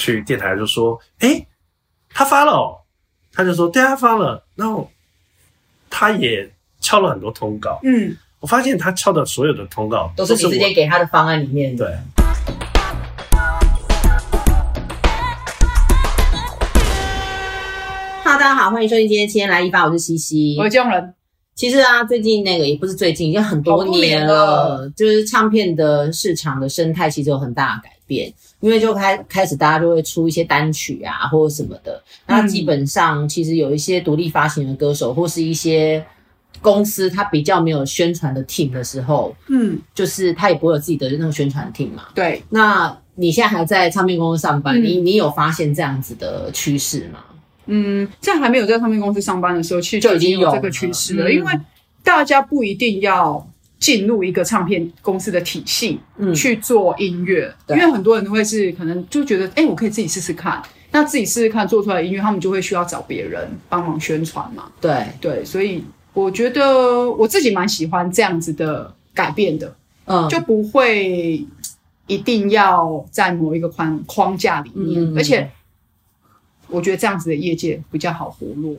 去电台就说：“哎、欸，他发了、哦。”他就说：“对啊，他发了。”然后他也敲了很多通告。嗯，我发现他敲的所有的通告都是你直接给他的方案里面。对。哈喽，大家好，欢迎收听今天七天来一发，我是西西，我是姜人。其实啊，最近那个也不是最近，已经很多年了，年了就是唱片的市场的生态其实有很大的改变。因为就开开始，大家就会出一些单曲啊，或者什么的。那基本上，其实有一些独立发行的歌手，或是一些公司，他比较没有宣传的 team 的时候，嗯，就是他也不会有自己的那种宣传 team 嘛。对。那你现在还在唱片公司上班，嗯、你你有发现这样子的趋势吗？嗯，在还没有在唱片公司上班的时候，其实就已经有。这个趋势了，了。因为大家不一定要。进入一个唱片公司的体系，嗯，去做音乐，因为很多人都会是可能就觉得，哎、欸，我可以自己试试看，那自己试试看做出来的音乐，他们就会需要找别人帮忙宣传嘛。对。对，所以我觉得我自己蛮喜欢这样子的改变的，嗯，就不会一定要在某一个框框架里面，嗯，而且我觉得这样子的业界比较好活络。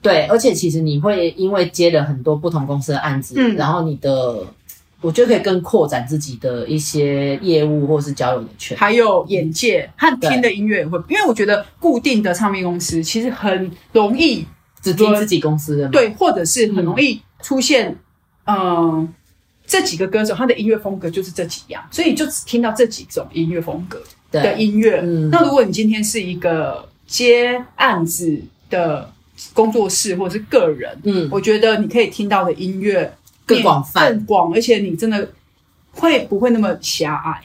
对，而且其实你会因为接了很多不同公司的案子，嗯，然后你的，我觉得可以更扩展自己的一些业务或是交友的圈，还有眼界和听的音乐也会，因为我觉得固定的唱片公司其实很容易只听自己公司的，对，或者是很容易出现，嗯、呃，这几个歌手他的音乐风格就是这几样，所以就只听到这几种音乐风格的音乐。嗯，那如果你今天是一个接案子的。工作室或者是个人，嗯，我觉得你可以听到的音乐更广泛、更广，而且你真的会不会那么狭隘？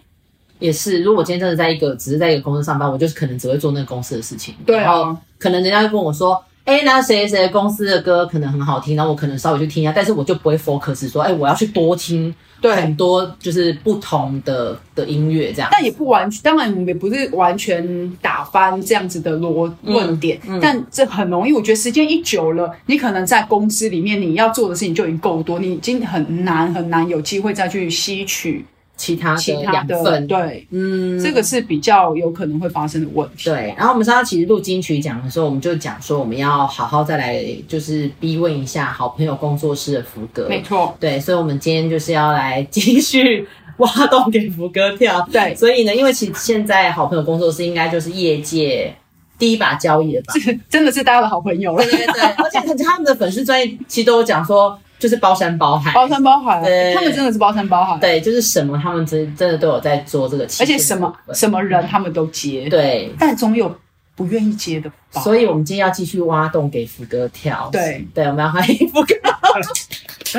也是，如果我今天真的在一个只是在一个公司上班，我就是可能只会做那个公司的事情。对啊，可能人家会跟我说。哎，那谁谁公司的歌可能很好听，然后我可能稍微去听一下，但是我就不会 focus 说，哎，我要去多听很多就是不同的的音乐这样。但也不完全，当然我们也不是完全打翻这样子的逻论点，嗯嗯，但这很容易。我觉得时间一久了，你可能在公司里面你要做的事情就已经够多，你已经很难很难有机会再去吸取。其他的养分，对，嗯，这个是比较有可能会发生的问题。对，然后我们上次其实录金曲奖的时候，我们就讲说我们要好好再来，就是逼问一下好朋友工作室的福哥。没错，对，所以我们今天就是要来继续挖洞给福哥跳。对，所以呢，因为其实现在好朋友工作室应该就是业界第一把交椅了吧？真的是大家的好朋友了。对对对，而且他们的粉丝专业其实都有讲说。就是包山包海，包山包海，对，他们真的是包山包海。对，就是什么他们真真的都有在做这个，而且什么什么人他们都接，对，但总有不愿意接的吧。所以我们今天要继续挖洞给福哥跳。对对，我们要欢迎福哥。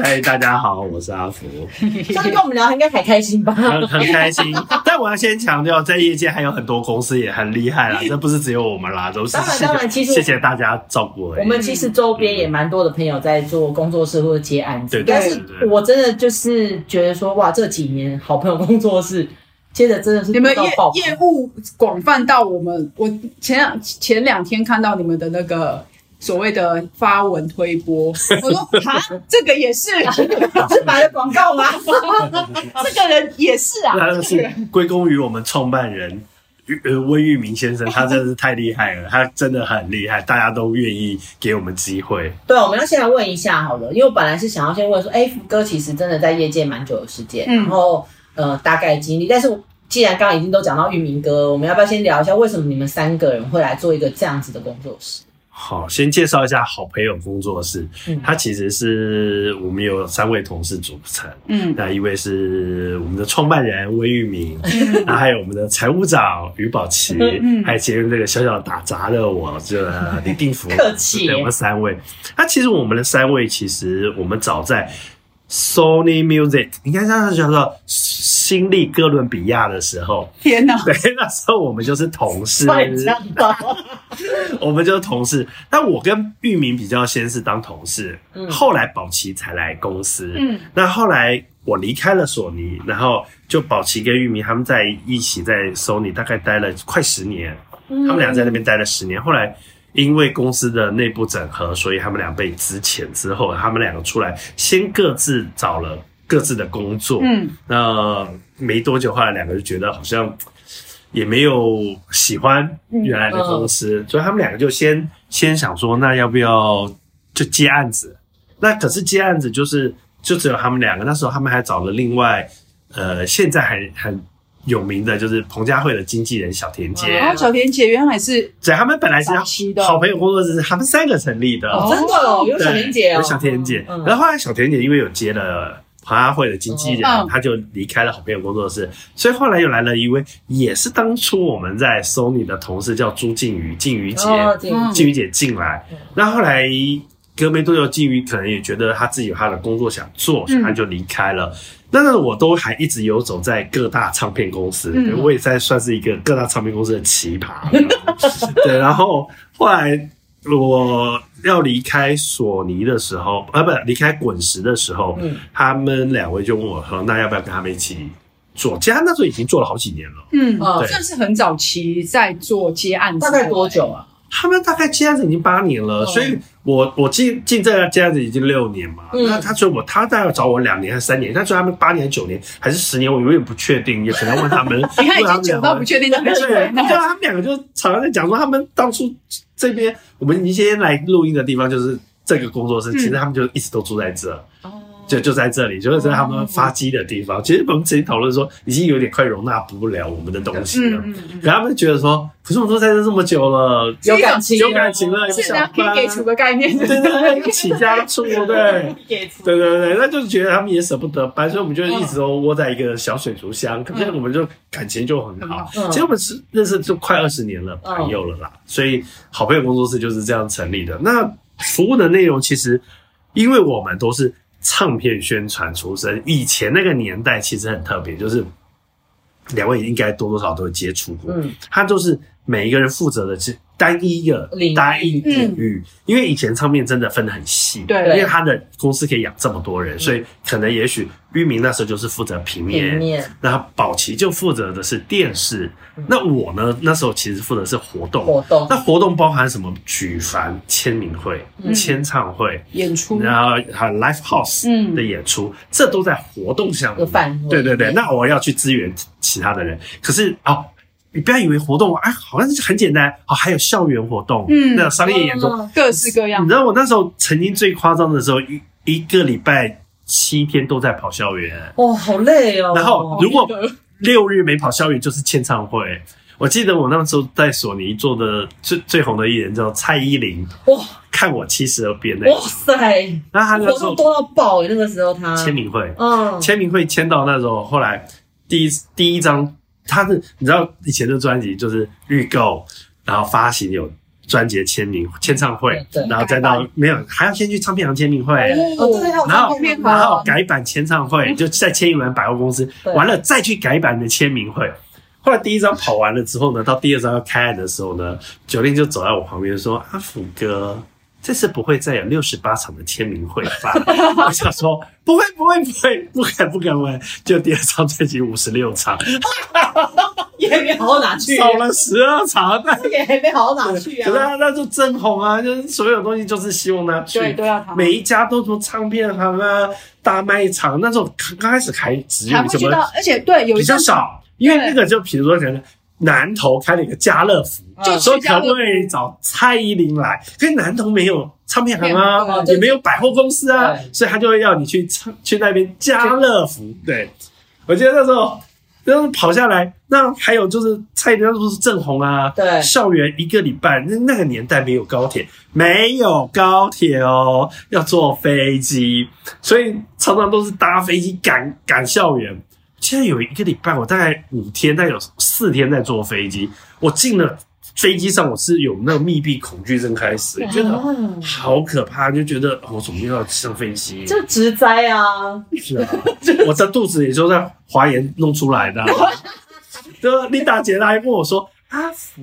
嗨，大家好，我是阿福。上次跟我们聊，应该很开心吧？很很开心。但我要先强调，在业界还有很多公司也很厉害啦，这不是只有我们啦，都是。当然当然，其实谢谢大家照顾。我们其实周边也蛮多的朋友在做工作室或者接案子，对，但是我真的就是觉得说，哇，这几年好朋友工作室接的真的是你们业业务广泛到我们，我前两前两天看到你们的那个。所谓的发文推播，我说啊，这个也是 是买了广告吗？这个人也是啊，那是归功于我们创办人呃温玉明先生，他真的是太厉害了，他真的很厉害，大家都愿意给我们机会。对，我们要先来问一下好了，因为我本来是想要先问说，哎，福哥其实真的在业界蛮久的时间，嗯、然后呃大概经历，但是既然刚刚已经都讲到玉明哥，我们要不要先聊一下为什么你们三个人会来做一个这样子的工作室？好，先介绍一下好朋友工作室。嗯，它其实是我们有三位同事组成。嗯，那一位是我们的创办人温玉明，嗯，那还有我们的财务长于宝琪，嗯，还有前面这个小小打杂的我，这个李定福。客气，对，我们三位。那其实我们的三位，其实我们早在 Sony Music，应该这样叫做。新力哥伦比亚的时候，天哪！对，那时候我们就是同事，我们就是同事。但我跟玉明比较先是当同事，嗯，后来宝琪才来公司，嗯，那后来我离开了索尼，然后就宝琪跟玉明他们在一起在 Sony 大概待了快十年，嗯，他们俩在那边待了十年。后来因为公司的内部整合，所以他们俩被资遣之后，他们两个出来，先各自找了。各自的工作，嗯，那没多久后来两个就觉得好像也没有喜欢原来的公司，所以他们两个就先先想说，那要不要就接案子？那可是接案子就是就只有他们两个，那时候他们还找了另外呃，现在还很有名的就是彭佳慧的经纪人小田姐。然后小田姐原来是对，他们本来是好朋友工作室，是他们三个成立的。哦，真的哦，有小田姐哦，有小田姐。然后后来小田姐因为有接了。彭佳慧的经纪人，嗯、他就离开了好朋友工作室，所以后来又来了一位，也是当初我们在 Sony 的同事，叫朱静瑜，静瑜姐，静瑜、哦、姐进来。那、嗯、后来隔没多久，静瑜可能也觉得他自己有他的工作想做，所以他就离开了。那、嗯、我都还一直游走在各大唱片公司，嗯、我也在算是一个各大唱片公司的奇葩。嗯、对，然后后来。我要离开索尼的时候，啊，不，离开滚石的时候，嗯，他们两位就问我说：“那要不要跟他们一起做？”其实那时候已经做了好几年了，嗯，对，算是很早期在做接案子，大概多久啊？他们大概接案子已经八年了，所以我我进进这个接案子已经六年嘛。那他说我他大概找我两年还是三年？他说他们八年、九年还是十年？我永远不确定，也可能问他们。你看已经久到不确定的对，对，他们两个就常常在讲说，他们当初这边我们一些来录音的地方就是这个工作室，其实他们就一直都住在这。就就在这里，就是在他们发机的地方。其实我们之前讨论说，已经有点快容纳不了我们的东西了。可他们觉得说，可是我们都在这这么久了，有感情，有感情了，现在，可以给出个概念，对对 对，起家出，对，对对对，那就是觉得他们也舍不得搬，所以我们就一直都窝在一个小水族箱。可是我们就感情就很好。其实我们是认识就快二十年了朋友了啦，所以好朋友工作室就是这样成立的。那服务的内容其实，因为我们都是。唱片宣传出身，以前那个年代其实很特别，就是两位应该多多少少都会接触过，嗯，他就是每一个人负责的是。单一的单一领域，因为以前唱片真的分得很细，对，因为他的公司可以养这么多人，所以可能也许玉明那时候就是负责平面，然后宝琪就负责的是电视，那我呢那时候其实负责是活动，活动，那活动包含什么？举凡签名会、签唱会、演出，然后还有 live house 的演出，这都在活动项目范围。对对对，那我要去支援其他的人，可是哦。你不要以为活动哎，好像是很简单哦。还有校园活动，嗯，那商业演出，各式各样。你知道我那时候曾经最夸张的时候，一一个礼拜七天都在跑校园，哇，好累哦。然后如果六日没跑校园，就是签唱会。我记得我那时候在索尼做的最最红的艺人叫蔡依林，哇，看我七十二变那，哇塞，那他那时候多到爆，那个时候他签名会，嗯，签名会签到那时候，后来第一第一张。他是你知道以前的专辑就是预购，然后发行有专辑签名签唱会，然后再到没有还要先去唱片行签名会，然后然后改版签唱会，就再签一轮百货公司，完了再去改版的签名会。后来第一张跑完了之后呢，到第二张要开案的时候呢，九令就走在我旁边说：“阿福哥。”这次不会再有六十八场的签名会吧？我想说不会不会不会不敢不敢问，就第二张专辑五十六场，也没好好拿去，少了十二场，但 也没好好拿去啊。可是那就真红啊，就是所有东西就是希望他去，对都要他。每一家都从唱片行啊、大卖场那种刚开始还只有什么，而且对有比较少，因为那个就比如说可能。南投开了一个家乐福，就说可不可以找蔡依林来？可是南投没有唱片行啊，也没有百货公司啊，所以他就会要你去唱去那边家乐福。对，我记得那时候那时候跑下来，那还有就是蔡依林那时候是正红啊。对，校园一个礼拜，那那个年代没有高铁，没有高铁哦，要坐飞机，所以常常都是搭飞机赶赶校园。现在有一个礼拜，我大概五天，大概有四天在坐飞机。我进了飞机上，我是有那个密闭恐惧症开始，觉得好可怕，就觉得我怎么又要上飞机？就植栽啊！是啊，我这肚子也就在华研弄出来的。就琳达姐她还跟我说：“阿福，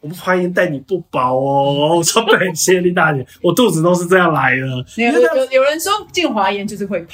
我们华研待你不薄哦。”我说：“感，谢谢琳达姐，我肚子都是这样来的。”有有有人说进华研就是会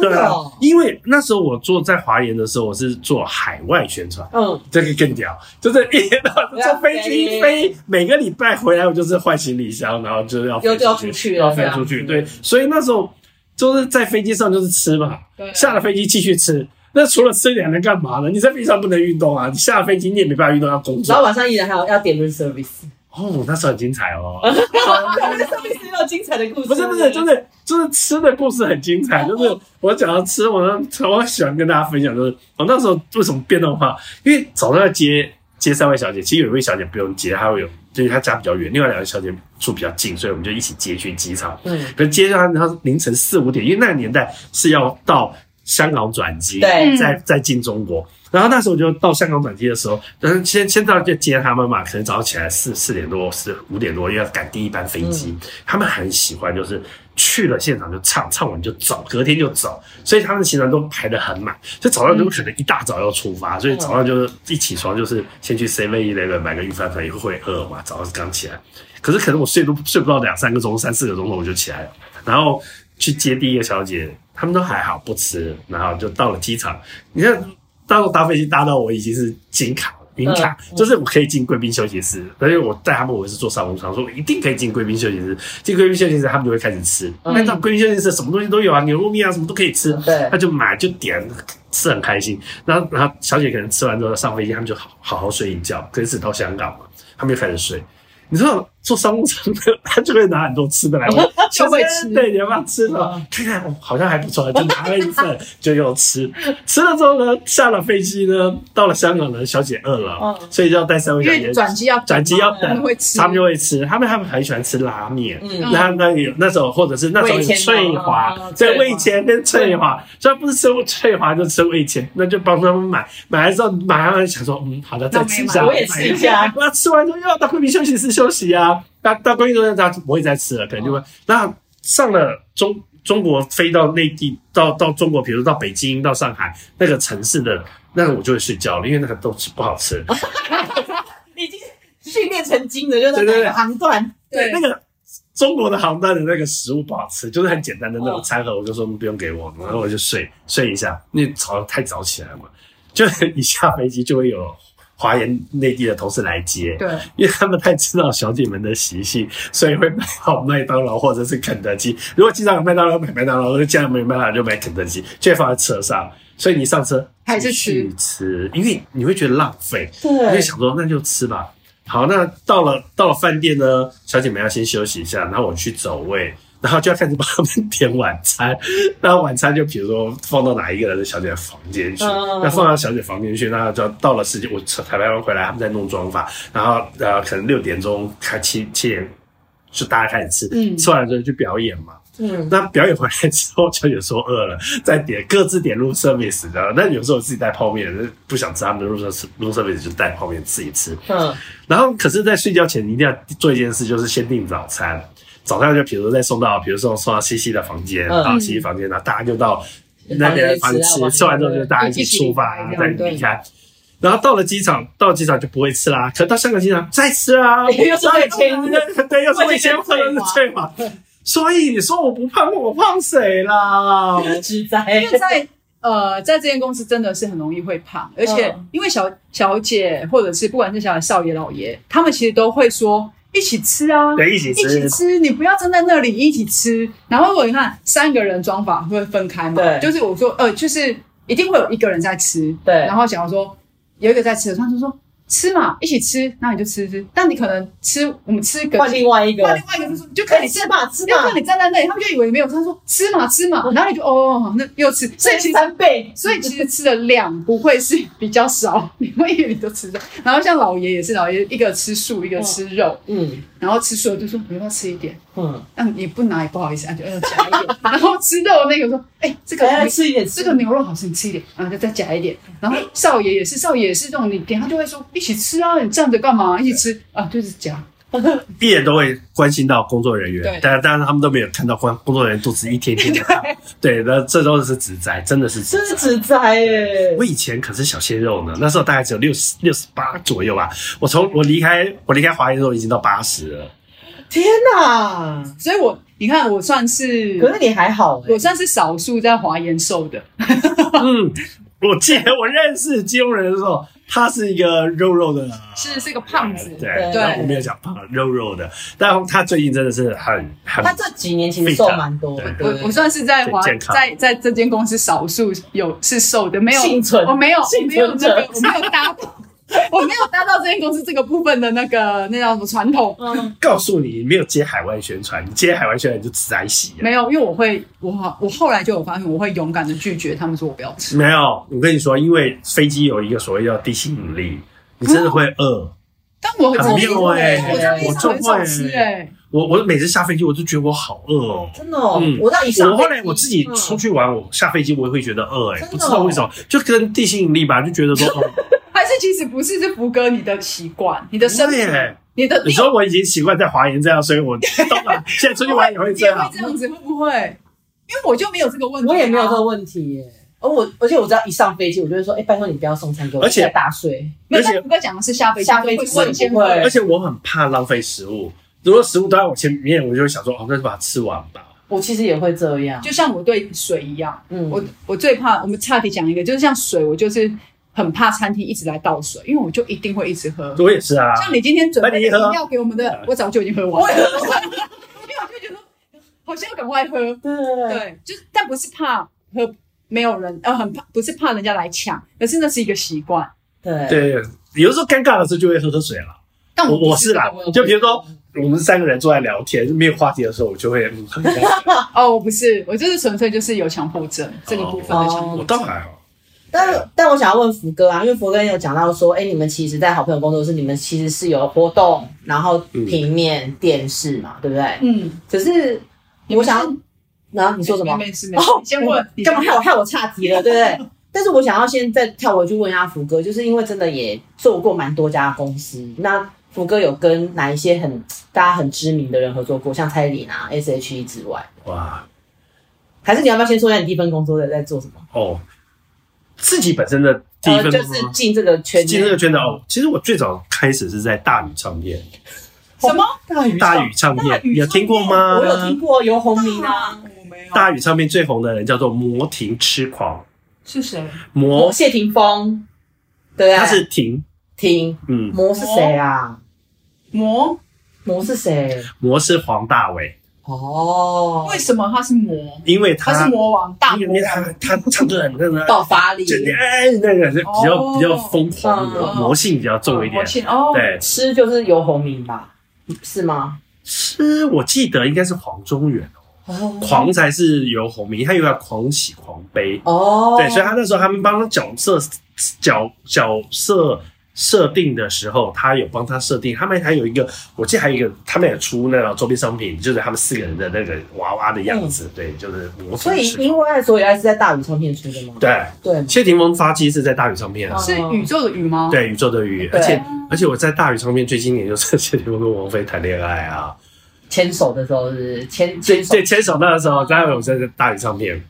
胖。对啊，因为那时候我做在华研的时候，我是做海外宣传，嗯，这个更屌，就是一天到晚坐飞机飞，每个礼拜回来我就是换行李箱，然后就是要又要出去，要飞出去，对，所以那时候就是在飞机上就是吃嘛，对，下了飞机继续吃，那除了吃，你还能干嘛呢？你在飞机上不能运动啊，你下了飞机你也没办法运动，要工作。然后晚上依然还要要点 room service。哦，那时候很精彩哦。room service 也有精彩的故事。不是不是，就是就是吃的故事很精彩。就是我讲到吃，我我喜欢跟大家分享，就是我那时候为什么变动化？因为早上要接接三位小姐，其实有一位小姐不用接，她会有，就是她家比较远，另外两位小姐住比较近，所以我们就一起接去机场。嗯，可是接上她凌晨四五点，因为那个年代是要到。香港转机，对，再再进中国。然后那时候就到香港转机的时候，但是先先到就接他们嘛，可能早上起来四四点多，四五点多，因为要赶第一班飞机。嗯、他们很喜欢，就是去了现场就唱，唱完就走，隔天就走，所以他们的行程都排得很满。就早上就可能一大早要出发，所以早上就是一起床就是先去 Seven Eleven 买个预饭团，也会饿嘛。早上是刚起来，可是可能我睡都睡不到两三个钟，三四个钟头我就起来了，然后去接第一个小姐。他们都还好，不吃，然后就到了机场。你看，当我搭飞机搭到我已经是金卡了，银卡，嗯、就是我可以进贵宾休息室。而且我带他们，我是坐商务舱，说我一定可以进贵宾休息室。进贵宾休息室，他们就会开始吃。那到贵宾休息室，什么东西都有啊，牛肉面啊，什么都可以吃。对，他就买就点，吃很开心。然后，然后小姐可能吃完之后上飞机，他们就好好好睡一觉。可是到香港嘛，他们就开始睡。你知道坐商务舱的，他就会拿很多吃的来问，就会 吃。对，你要不要吃什么？看看，好像还不错，就拿了一份，就又吃。吃了之后呢，下了飞机呢，到了香港呢，小姐饿了，所以就要带三位小姐转机要转机要等，他们会吃，他们就会吃。他们他们很喜欢吃拉面，嗯那那有那种或者是那种翠华，对，味千跟翠华，所以不是吃翠华就吃味千，那就帮他们买。买了之后马上想说，嗯，好的，再吃一下，我也吃一下。那吃完之后又要到贵宾休息室休息啊。到到贵宾中间，他就不会再吃了，可能就会。哦、那上了中中国飞到内地，到到中国，比如到北京、到上海那个城市的，那个我就会睡觉了，因为那个都是不好吃。已经训练成精了，就是那个航段。对，对，对，那个中国的航段的那个食物不好吃，就是很简单的那种餐盒，我就说不用给我，然后我就睡睡一下，因为早上太早起来嘛，就一下飞机就会有。华研内地的同事来接，对，因为他们太知道小姐们的习性，所以会买好 麦当劳或者是肯德基。如果机场有麦当劳，买麦当劳；如果机场没麦当劳，就买肯德基，就会放在车上。所以你上车还是去吃，因为你会觉得浪费，对，你会想说那就吃吧。好，那到了到了饭店呢，小姐们要先休息一下，然后我去走位。然后就要开始帮他们点晚餐，那晚餐就比如说放到哪一个人的小姐的房间去，那放到小姐房间去，那就到了时间，我彩排完回来，他们在弄妆发，然后呃可能六点钟开七七点就大家开始吃，嗯，吃完之后就表演嘛，嗯，那表演回来之后，小姐说饿了，再点各自点 room service，然后那有时候我自己带泡面，不想吃他们的 room room service 就带泡面自己吃，嗯，然后可是，在睡觉前你一定要做一件事，就是先订早餐。早上就比如再送到，比如说送到西西的房间，到西西房间，然后大家就到那边房间吃，吃完之后就大家一起出发，再离开。然后到了机场，到了机场就不会吃啦。可到香港机场再吃啊，又是味千，对，又是味千，喝的是翠华。所以你说我不胖，我胖谁啦？实在，因为在呃，在这间公司真的是很容易会胖，而且因为小小姐或者是不管是小少爷老爷，他们其实都会说。一起吃啊！对，一起吃，一起吃。你不要站在那里一起吃。然后如果你看三个人装法会分开嘛？对，就是我说呃，就是一定会有一个人在吃。对，然后想要说有一个在吃，他就说。吃嘛，一起吃，那你就吃吃。但你可能吃，我们吃个换另外一个，换另外一个就是就看你吃嘛，吃嘛。你站在那里，他们就以为没有。他说吃嘛，吃嘛，然后你就哦，那又吃，所以其实三倍。所以其实吃的量不会是比较少，你会以为你都吃的。然后像老爷也是，老爷一个吃素，一个吃肉，嗯，然后吃素就说你要不要吃一点，嗯，那你不拿也不好意思，就要 夹一点。然后吃肉那个说，哎，这个来吃一点，这个牛肉好吃，你吃一点，然后就再夹一点。然后少爷也是，少爷也是这种，你点他就会说。一起吃啊！你站着干嘛？一起吃啊！就是讲，一眼都会关心到工作人员。对，但当然他们都没有看到工工作人员肚子一天天的大。对，那这都是职灾，真的是职灾，是职灾耶！我以前可是小鲜肉呢，那时候大概只有六十六十八左右吧。我从我离开我离开华研的时候已经到八十了。天哪！所以我你看我算是，可是你还好，我算是少数在华研瘦的。嗯，我记得我认识金融人的时候。他是一个肉肉的，是是一个胖子，对对，我没有讲胖，肉肉的，但他最近真的是很很，他这几年其实瘦蛮多的，我我算是在华在在这间公司少数有是瘦的，没有幸存，我没有没有这个我没有搭。我没有搭到这间公司这个部分的那个那叫什么传统。嗯，告诉你，没有接海外宣传，你接海外宣传就只在洗。没有，因为我会，我我后来就有发现，我会勇敢的拒绝他们说我不要吃。没有，我跟你说，因为飞机有一个所谓叫地心引力，你真的会饿。但我很没有哎，我就会吃哎。我我每次下飞机，我就觉得我好饿哦，真的。嗯，我到一上，我后来我自己出去玩，我下飞机我也会觉得饿哎，不知道为什么，就跟地心引力吧，就觉得说哦。还是其实不是，是福哥你的习惯，你的身体，你的。你说我已经习惯在华研这样，所以我懂了。现在出去玩也会这样，会这样子会不会？因为我就没有这个问题，我也没有这个问题耶。而我而且我知道一上飞机，我就会说，哎，拜托你不要送餐给我，而且大睡。而且福哥讲的是下飞机，下飞机会。而且我很怕浪费食物，如果食物都在我前面，我就会想说，哦，那就把它吃完吧。我其实也会这样，就像我对水一样，嗯，我我最怕，我们差题讲一个，就是像水，我就是。很怕餐厅一直来倒水，因为我就一定会一直喝。我也是啊。像你今天准备饮料给我们的，我早就已经喝完了。因为我就觉得好像要赶快喝。对对，就是，但不是怕喝没有人，呃，很怕，不是怕人家来抢，而是那是一个习惯。对对，有的时候尴尬的时候就会喝喝水了。但我我是啦，就比如说我们三个人坐在聊天没有话题的时候，我就会 喝。哦，我不是，我就是纯粹就是有强迫症这个部分的强迫症。我倒还好。但但我想要问福哥啊，因为福哥有讲到说，哎、欸，你们其实，在好朋友工作室，你们其实是有活动，然后平面、嗯、电视嘛，对不对？嗯。可是我想要，啊，你说什么？没事没事。哦，先问，干嘛害我害我岔题了，对不对？但是我想要先再跳回去问一下福哥，就是因为真的也做过蛮多家公司，那福哥有跟哪一些很大家很知名的人合作过，像蔡依林啊、S.H.E 之外？哇。还是你要不要先说一下你第一份工作在在做什么？哦。自己本身的第一份工作就是进这个圈，进这个圈的哦。其实我最早开始是在大宇唱片。什么？大宇大宇唱片？你有听过吗？我有听过游鸿明啊。我没有。大宇唱片最红的人叫做魔婷痴狂。是谁？魔谢霆锋。对啊。他是婷婷。嗯。魔是谁啊？魔魔是谁？魔是黄大玮。哦，为什么他是魔？因为他是魔王，大魔王。他他唱歌很那个爆发力，哎，那个是比较比较疯狂，魔性比较重一点。哦，对，痴就是游鸿明吧？是吗？吃，我记得应该是黄中原哦，狂才是游鸿明，他有点狂喜狂悲哦。对，所以他那时候他们帮他角色角角色。设定的时候，他有帮他设定，他们还有一个，我记得还有一个，他们也出那个周边商品，就是他们四个人的那个娃娃的样子，嗯、对，就是魔。所以因为所以还是在大宇唱片出的吗？对对，谢霆锋发迹是在大宇唱片，是宇宙的宇吗？对，宇宙的宇，而且而且我在大宇唱片最经典就是谢霆锋跟王菲谈恋爱啊，牵手的时候是牵牵对牵手那个时候，刚刚我在大宇唱片。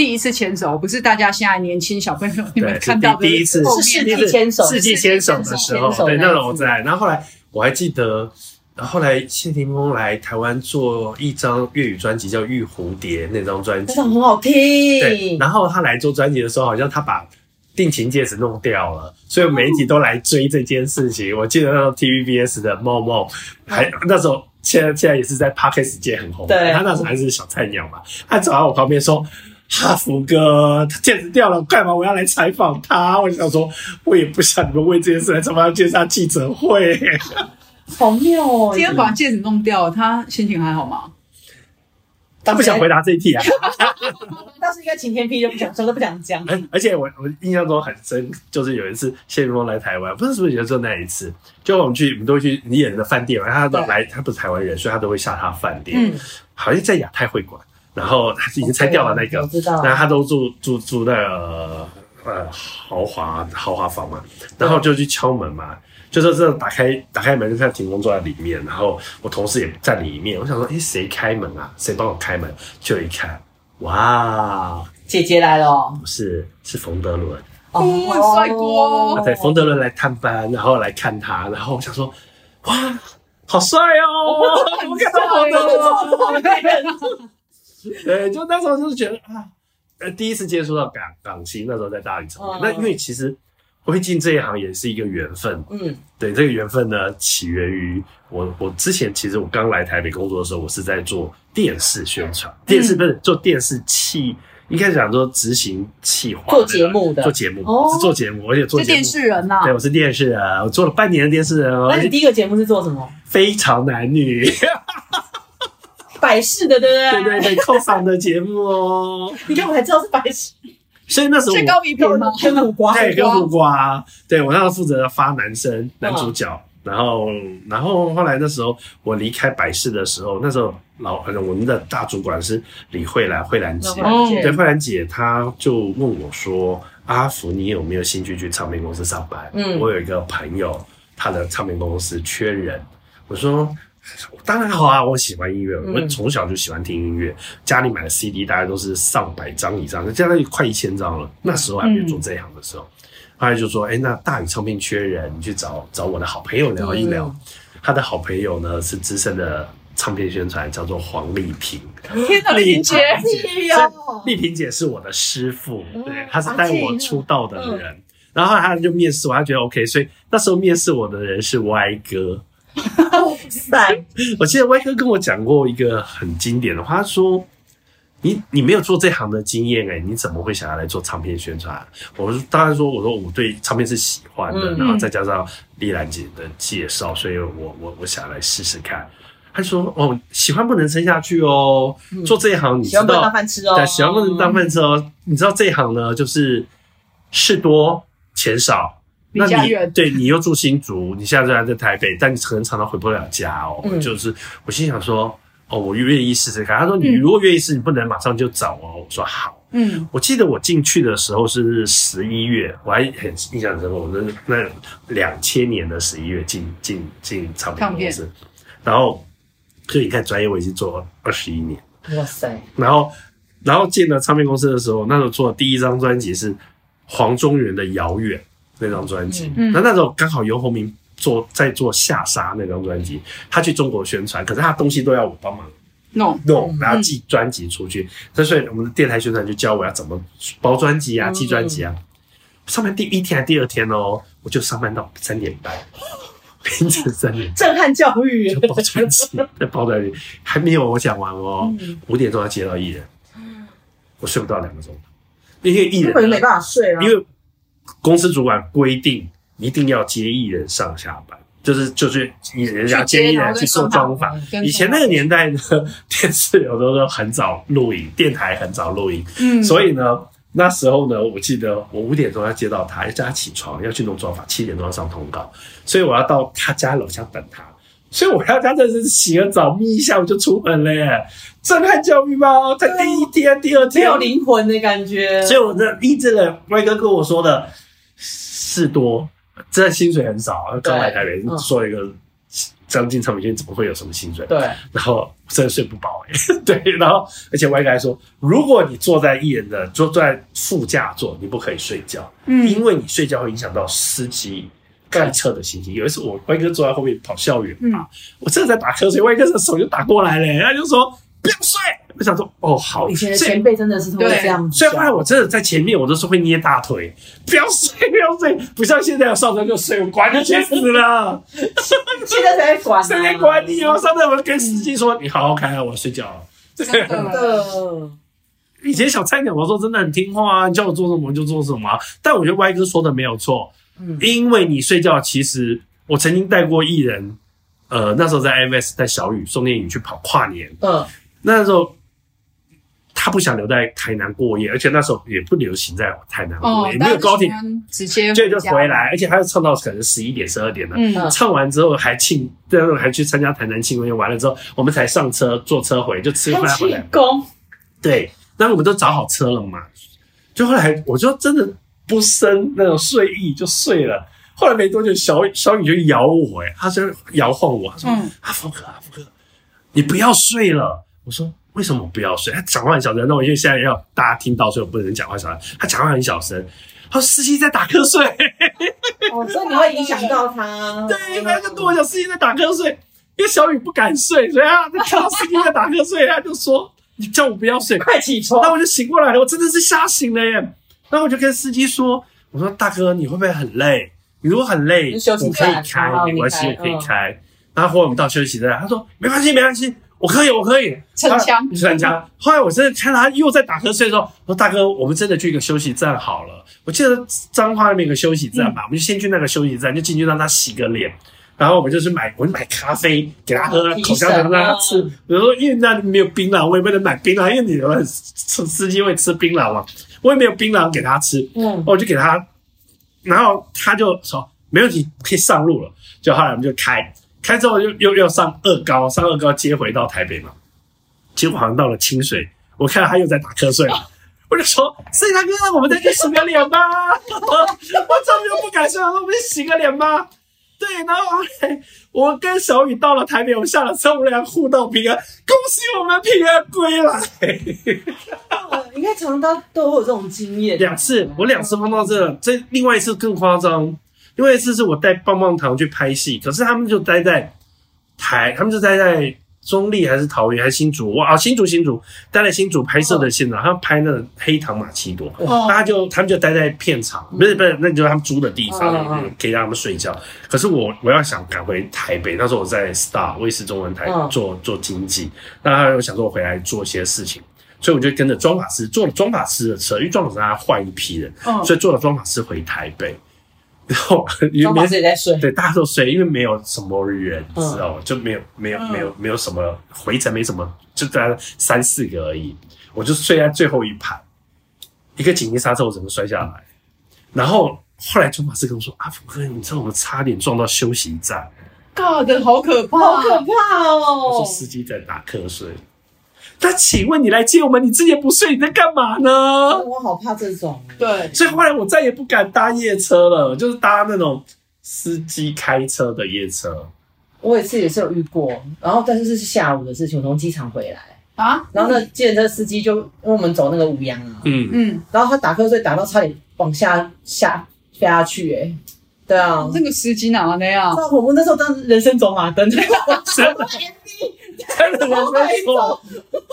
第一次牵手，不是大家现在年轻小朋友你们看到的第一次是世纪牵手，世纪牵手的时候，对，那种我在。然后后来我还记得，后来谢霆锋来台湾做一张粤语专辑，叫《玉蝴蝶》那张专辑，很好听。对，然后他来做专辑的时候，好像他把定情戒指弄掉了，所以媒体都来追这件事情。我记得那时候 TVBS 的梦梦还那时候，现在现在也是在 Podcast 界很红，对，他那时候还是小菜鸟嘛，他走到我旁边说。哈福哥，他戒指掉了，干嘛？我要来采访他。我想说，我也不想你们为这件事来，怎么要介绍记者会？好妙哦！今天把戒指弄掉了，他心情还好吗？他不想回答这一题啊。当时应该晴天霹雳，就不想说，都不想讲。而且我我印象中很深，就是有一次谢霆锋来台湾，不知道是不是也就那一次，就我们去，我们都会去你演的饭店嘛，他都来，他不是台湾人，所以他都会下他饭店。嗯，好像在亚太会馆。然后他已经拆掉了那个，然后他都住住住那个呃豪华豪华房嘛，然后就去敲门嘛，就是这样打开打开门就看霆锋坐在里面，然后我同事也在里面，我想说，诶，谁开门啊？谁帮我开门？就一看，哇，姐姐来了，不是，是冯德伦，哦，帅哥，对，冯德伦来探班，然后来看他，然后我想说，哇，好帅哦，我看到冯德伦。对，就那时候就是觉得啊，呃，第一次接触到港港星，那时候在大宇唱片。那因为其实会进这一行也是一个缘分。嗯，对，这个缘分呢，起源于我。我之前其实我刚来台北工作的时候，我是在做电视宣传，电视不是做电视器。一开始想说执行企划，做节目的，做节目，哦、是做节目，而且做。是电视人呐、啊。对，我是电视人，我做了半年的电视人。那你第一个节目是做什么？非常男女，百事的，对不对？对对对，扣嗓的节目哦。你看我还知道是百事，所以那时候是高比品吗？跟苦瓜，对，跟苦瓜。对，我那时候负责发男生男主角。嗯然后，然后后来那时候我离开百事的时候，那时候老我们的大主管是李慧兰，慧兰姐，对，慧兰姐，她就问我说：“阿福，你有没有兴趣去唱片公司上班？”嗯，我有一个朋友，他的唱片公司缺人。我说：“当然好啊，我喜欢音乐，我从小就喜欢听音乐，家里买的 CD 大概都是上百张以上，现在快一千张了。那时候还没有做这行的时候。”后来就说：“哎、欸，那大宇唱片缺人，你去找找我的好朋友聊一聊。嗯”他的好朋友呢是资深的唱片宣传，叫做黄丽萍。天哪，丽萍姐，丽萍姐是我的师傅，对，她是带我出道的人。嗯、然后他就面试我，他觉得 OK，所以那时候面试我的人是歪哥。哇塞！我记得歪哥跟我讲过一个很经典的话，他说。你你没有做这行的经验诶，你怎么会想要来做唱片宣传？我当然说，我说我对唱片是喜欢的，然后再加上丽兰姐的介绍，所以我我我想来试试看。他说：“哦，喜欢不能撑下去哦，做这一行你知道，喜欢不能当饭吃哦，对，喜欢不能当饭吃哦。你知道这一行呢，就是事多钱少，那你对你又住新竹，你现在在在台北，但你可能常常回不了家哦。就是我心想说。”哦，我愿意试试看。他说：“你如果愿意试，你不能马上就找哦。嗯”我说：“好。”嗯，我记得我进去的时候是十一月，我还很印象深刻。我那那两千年的十一月进进进唱片公司，然后所以你看，专业我已经做了二十一年。哇塞！然后然后进了唱片公司的时候，那时候做的第一张专辑是黄中原的《遥远》那张专辑。嗯，那那时候刚好游鸿明。做在做下沙那张专辑，他去中国宣传，可是他东西都要我帮忙弄弄，然后寄专辑出去。所以我们的电台宣传就教我要怎么包专辑啊，寄专辑啊。上班第一天还第二天哦，我就上班到三点半，凌晨三点，震撼教育，就包专辑，在包专辑还没有我讲完哦，五点钟要接到艺人，我睡不到两个钟，因为艺人根本没办法睡了，因为公司主管规定。一定要接艺人上下班，就是就是你人家接艺人去做妆发。以前那个年代呢，电视有的时候很早录影，电台很早录影，嗯，所以呢，那时候呢，我记得我五点钟要接到他，要叫他起床，要去弄妆发，七点钟要上通告，所以我要到他家楼下等他，所以我要他真的是洗个澡，眯一下我就出门了耶，震撼教育吗？在第一天、第二天没有灵魂的感觉，所以我的一直的歪哥跟我说的事多。这薪水很少，刚来台北说一个将近唱片圈怎么会有什么薪水？对，然后真的睡不饱哎。对，然后而且歪哥还说，如果你坐在艺人的坐在副驾座，你不可以睡觉，嗯，因为你睡觉会影响到司机开车的心情。有一次我歪哥坐在后面跑校园嘛，我正在打瞌睡，歪哥的手就打过来了，他就说不要睡。我想说，哦，好，以前的前辈真的是会这样。所以后来我真的在前面，我都是会捏大腿，不要睡，不要睡，不像现在有上车就睡，我管你去死了。现在才管，谁在管你哦？上车我跟司机说，你好好开啊，我要睡觉了。真的。以前小菜鸟，我说真的很听话啊，你叫我做什么我就做什么。但我觉得歪哥说的没有错，嗯，因为你睡觉，其实我曾经带过艺人，呃，那时候在 IMS 带小雨、宋念宇去跑跨年，嗯，那时候。他不想留在台南过夜，而且那时候也不流行在台南过夜，也没有高铁，直接就就回来，而且他又唱到可能十一点、十二点了。嗯，唱完之后还庆，最后还去参加台南庆功宴，完了之后我们才上车坐车回，就吃饭回来。庆对，那我们都找好车了嘛？就后来我就真的不生那种睡意，就睡了。后来没多久，小小雨就摇我，哎，他就摇晃我，他说：“阿福哥，阿福哥，你不要睡了。”我说。为什么不要睡？他讲话很小声，那我因为现在要大家听到，所以我不能讲话小声。他讲话很小声，他说司机在打瞌睡。哦，所以你会影响到他。对，他就跟我讲司机在打瞌睡，因为小雨不敢睡，所以他看到司机在打瞌睡，他就说：“你叫我不要睡，快起床。”那我就醒过来了，我真的是吓醒了耶。然后我就跟司机说：“我说大哥，你会不会很累？你如果很累，休息我可以开，没关系，我可以开。然后后来我们到休息站，他说没关系，没关系，我可以，我可以。逞强，逞强。后来我真的看到他又在打瞌睡的时候，我说大哥，我们真的去一个休息站好了。我记得彰化那边有个休息站吧，我们就先去那个休息站，就进去让他洗个脸。然后我们就是买，我就买咖啡给他喝，口香糖让他吃。比如说，因为那里没有槟榔，我也不能买槟榔，因为你们司司机会吃槟榔嘛。我也没有槟榔给他吃，嗯，我就给他，然后他就说没问题，可以上路了。就后来我们就开，开之后又又又上二高，上二高接回到台北嘛。结果好像到了清水，我看到他又在打瞌睡了，我就说：“司机大哥，我们再去洗个脸吧。”我怎么又不敢睡了，我们去洗个脸吧。对，然后我跟小雨到了台北，我下了车，我们俩互道平安，恭喜我们平安归来。应该常常都都会有这种经验。两次，我两次碰到这个，这另外一次更夸张，另外一次是我带棒棒糖去拍戏，可是他们就待在台，他们就待在。中立还是桃园还是新竹？哇，新竹新竹。待在新竹拍摄的现场，他拍那个黑糖玛奇朵，大家就他们就待在片场，不是不是，那就是他们租的地方，可以让他们睡觉。可是我我要想赶回台北，那时候我在 Star 卫视中文台做做经济，那他又想说我回来做一些事情，所以我就跟着妆发师坐了妆发师的车，因为妆发师他换一批人，所以坐了妆发师回台北。然后因为也在睡，对，大家都睡，因为没有什么人，知道吗？就没有没有没有没有什么回程，没什么，就大概三四个而已。我就睡在最后一排，一个紧急刹车，我整个摔下来。然后后来钟法师跟我说：“阿福哥，你知道我们差点撞到休息站，God，好可怕，好可怕哦！”我说司机在打瞌睡。那请问你来接我们，你之前不睡，你在干嘛呢？我好怕这种。对，所以后来我再也不敢搭夜车了，就是搭那种司机开车的夜车。我有一次也是有遇过，然后但是是下午的事情，我从机场回来啊，然后那计程车司机就因为我们走那个五羊啊，嗯嗯，然后他打瞌睡打到差点往下下飞下去，欸，诶对啊，那个司机哪那样？那我们那时候当人生走马灯，真的。真的没错，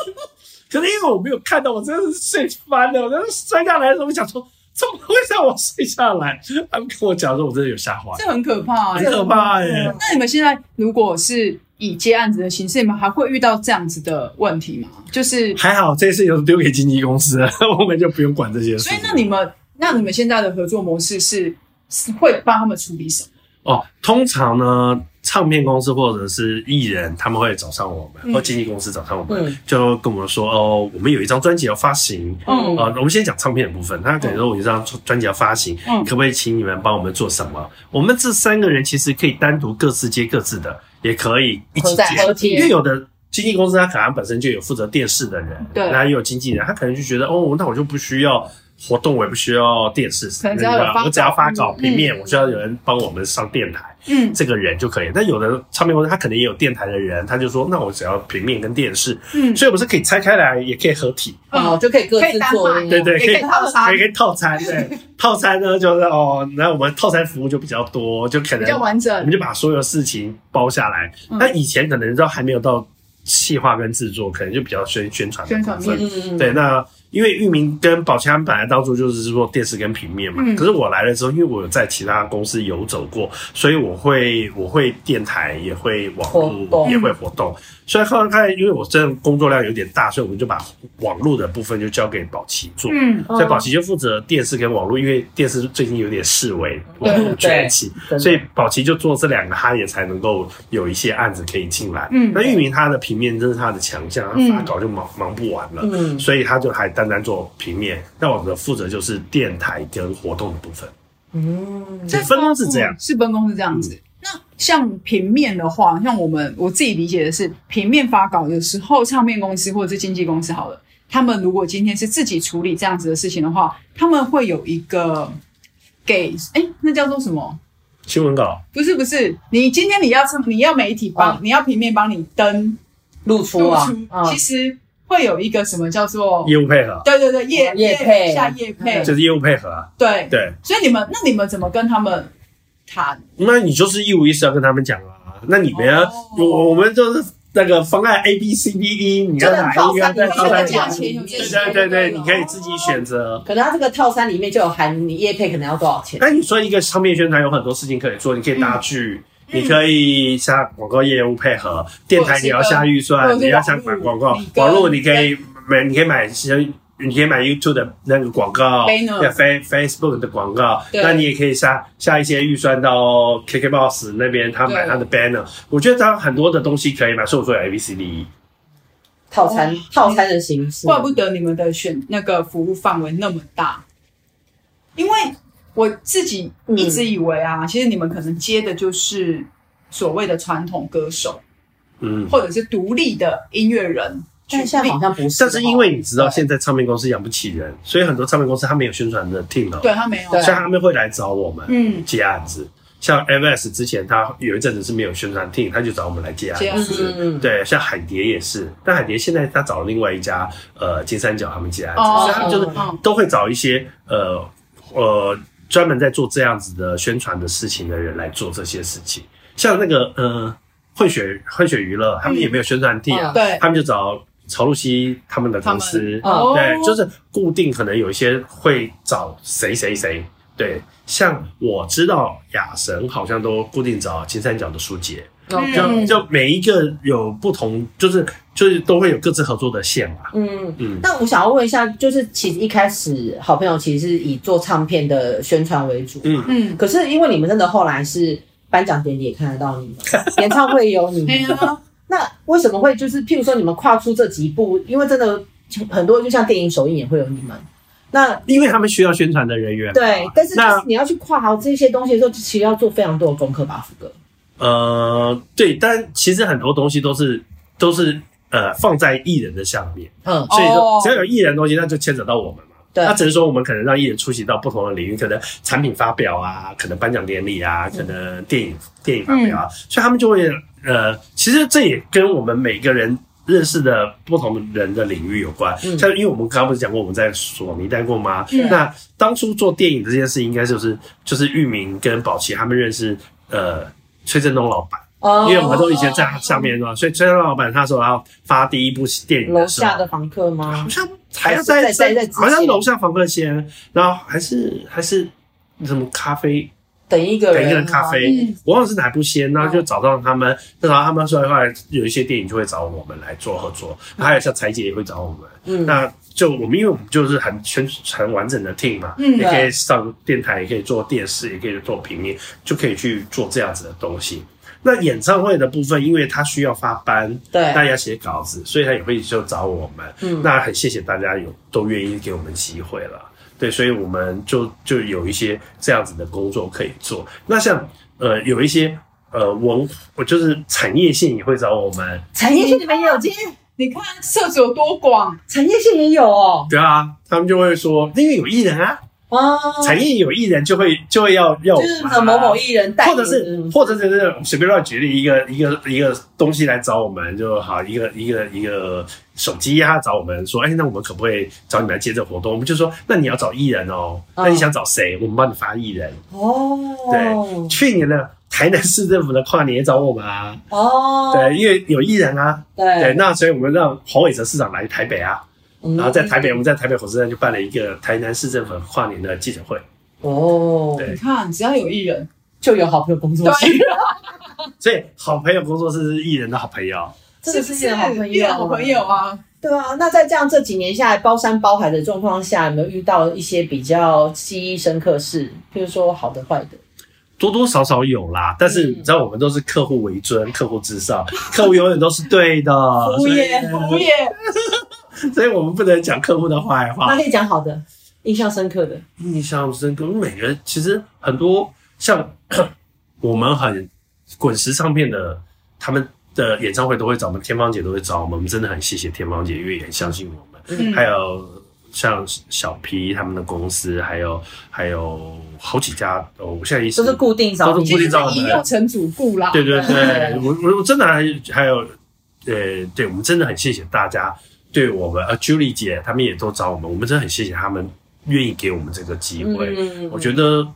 可是因为我没有看到，我真的是睡翻了。我真的摔下来的时候，我想说，怎么会让我睡下来？他们跟我讲说，我真的有吓坏，这很可怕，很可怕耶。那你们现在如果是以接案子的形式，你们还会遇到这样子的问题吗？就是还好，这些事都丢给经纪公司了，我们就不用管这些事。所以，那你们，那你们现在的合作模式是是会帮他们处理什么？哦，通常呢。唱片公司或者是艺人，他们会找上我们，或经纪公司找上我们，嗯、就跟我们说：“哦，我们有一张专辑要发行。嗯”呃，我们先讲唱片的部分。他可能说：“我有一张专辑要发行，嗯、可不可以请你们帮我们做什么？”我们这三个人其实可以单独各自接各自的，也可以一起接。因为有的经纪公司他可能本身就有负责电视的人，对，然后也有经纪人，他可能就觉得：“哦，那我就不需要。”活动我也不需要电视，可能只要有，我只要发稿平面，嗯、我需要有人帮我们上电台，嗯，这个人就可以。但有的唱片公司他可能也有电台的人，他就说，那我只要平面跟电视，嗯，所以我们是可以拆开来，也可以合体，哦，就可以各自做，对对，可以套餐，可以套餐，对，套餐呢就是哦，那我们套餐服务就比较多，就可能比较完整，我们就把所有事情包下来。那、嗯、以前可能都还没有到企划跟制作，可能就比较宣宣传宣传对，那。因为域名跟宝强本来当初就是做电视跟平面嘛，嗯、可是我来了之后，因为我有在其他公司游走过，所以我会我会电台也会网络也会活动。所以后来看，因为我这工作量有点大，所以我们就把网络的部分就交给宝琪做。嗯，所以宝琪就负责电视跟网络，因为电视最近有点视为，网络崛起，所以宝琪就做这两个，他也才能够有一些案子可以进来。嗯，那域名他的平面真是他的强项，他发稿就忙忙不完了。嗯，所以他就还单单做平面，那我们的负责就是电台跟活动的部分。嗯，这分工是这样，是分工是这样子。那像平面的话，像我们我自己理解的是，平面发稿的时候唱片公司或者是经纪公司好了，他们如果今天是自己处理这样子的事情的话，他们会有一个给哎、欸，那叫做什么？新闻稿？不是不是，你今天你要唱，你要媒体帮，哦、你要平面帮你登露出。啊，其实会有一个什么叫做业务配合？对对对，业业配下业配就是业务配合啊。对对，所以你们那你们怎么跟他们？谈，那你就是一五一十要跟他们讲啊。那你们，我、哦、我们就是那个方案 A B C D E，你要哪一个？对套餐价钱有这些，对对对，你可以自己选择。可能它这个套餐里面就有含你业配可能要多少钱？那你说一个唱片宣传有很多事情可以做，你可以搭剧，你可以下广告业务配合电台，你要下预算，你要下买广告，网络你可以买，你可以买一些。你可以买 YouTube 的那个广告，要 Face Facebook 的广告，那你也可以下下一些预算到 KKBOX 那边，他买他的 Banner。我觉得他很多的东西可以买，所以我说有 A B C D E 套餐套餐的形式。怪不得你们的选那个服务范围那么大，因为我自己一直以为啊，其实你们可能接的就是所谓的传统歌手，嗯，或者是独立的音乐人。但现在好像不是，但是因为你知道，现在唱片公司养不起人，所以很多唱片公司他没有宣传的 team 了。对他没有，所以他们会来找我们，嗯，接案子。像 MS 之前，他有一阵子是没有宣传 team，他就找我们来接案子。嗯，对，像海蝶也是，但海蝶现在他找了另外一家，呃，金三角他们接案子，所以他们就是都会找一些呃呃专门在做这样子的宣传的事情的人来做这些事情。像那个呃混血混血娱乐，他们也没有宣传 team，对，他们就找。曹露西他们的公司，哦、对，就是固定可能有一些会找谁谁谁，对，像我知道雅神好像都固定找金三角的舒杰，嗯，就就每一个有不同，就是就是都会有各自合作的线嘛，嗯嗯。嗯，那我想要问一下，就是其实一开始好朋友其实是以做唱片的宣传为主，嗯嗯，可是因为你们真的后来是颁奖典礼也看得到你们，演唱会有你们。那为什么会就是，譬如说你们跨出这几步，因为真的很多，就像电影首映也会有你们。那因为他们需要宣传的人员。对，但是是你要去跨好这些东西的时候，其实要做非常多的功课吧，福哥。呃，对，但其实很多东西都是都是呃放在艺人的下面，嗯，所以说只要有艺人的东西，那就牵扯到我们嘛。对，那只是说我们可能让艺人出席到不同的领域，可能产品发表啊，可能颁奖典礼啊，可能电影电影发表啊，所以他们就会。呃，其实这也跟我们每个人认识的不同人的领域有关。嗯，像因为我们刚刚不是讲过我们在索尼待过吗？嗯，那当初做电影这件事，应该就是就是玉明跟宝琪他们认识呃崔振东老板。哦，因为我们都以前在他下面嘛，所以崔振东老板他说要发第一部电影楼下的房客吗？好像还要在在在，好像楼下房客先，然后还是还是什么咖啡。等一个人，等一个人咖啡，嗯、我忘了是哪部先，然后就找到他们，嗯、然后他们说的话，有一些电影就会找我们来做合作，嗯、还有像财姐也会找我们，嗯，那就我们因为我们就是很全很完整的 team 嘛，嗯，也可以上电台，也可以做电视，也可以做平面，就可以去做这样子的东西。那演唱会的部分，因为他需要发班，对，大家写稿子，所以他也会就找我们，嗯，那很谢谢大家有都愿意给我们机会了。对，所以我们就就有一些这样子的工作可以做。那像呃，有一些呃文，我就是产业线也会找我们。产业线你们也有接？你看涉及有多广，产业线也有哦。对啊，他们就会说，因为有艺人啊。哦，产业有艺人就会就会要要，就是某某艺人带，或者是或者是随便乱举例一个一个一个东西来找我们就好，一个一个一个手机啊找我们说，哎，那我们可不可以找你们来接这个活动？我们就说，那你要找艺人哦，那你想找谁？我们帮你发艺人哦。对，去年的台南市政府的跨年也找我们啊。哦，对，因为有艺人啊。对，那所以我们让黄伟哲市长来台北啊。然后在台北，我们在台北火车站就办了一个台南市政府跨年的记者会。哦，对，你看，只要有艺人，就有好朋友工作室。所以，好朋友工作室是艺人的好朋友，这个是艺人好朋友，好朋友啊。对啊，那在这样这几年下来，包山包海的状况下，有没有遇到一些比较记忆深刻事？譬如说好的、坏的，多多少少有啦。但是你知道，我们都是客户为尊，客户至上，客户永远都是对的。服务业，服务业。所以我们不能讲客户的坏话，那可以讲好的，印象深刻的。印象深刻，每个人其实很多像 我们很滚石唱片的，他们的演唱会都会找我们，天芳姐都会找我们，我们真的很谢谢天芳姐，因为也很相信我们。嗯，还有像小 P 他们的公司，还有还有好几家哦，我现在意思都是固定招，都是固定招我们，已成主顾啦。对对对，我我我真的还还有呃，对我们真的很谢谢大家。对我们，呃，Julie 姐他们也都找我们，我们真的很谢谢他们愿意给我们这个机会。嗯，我觉得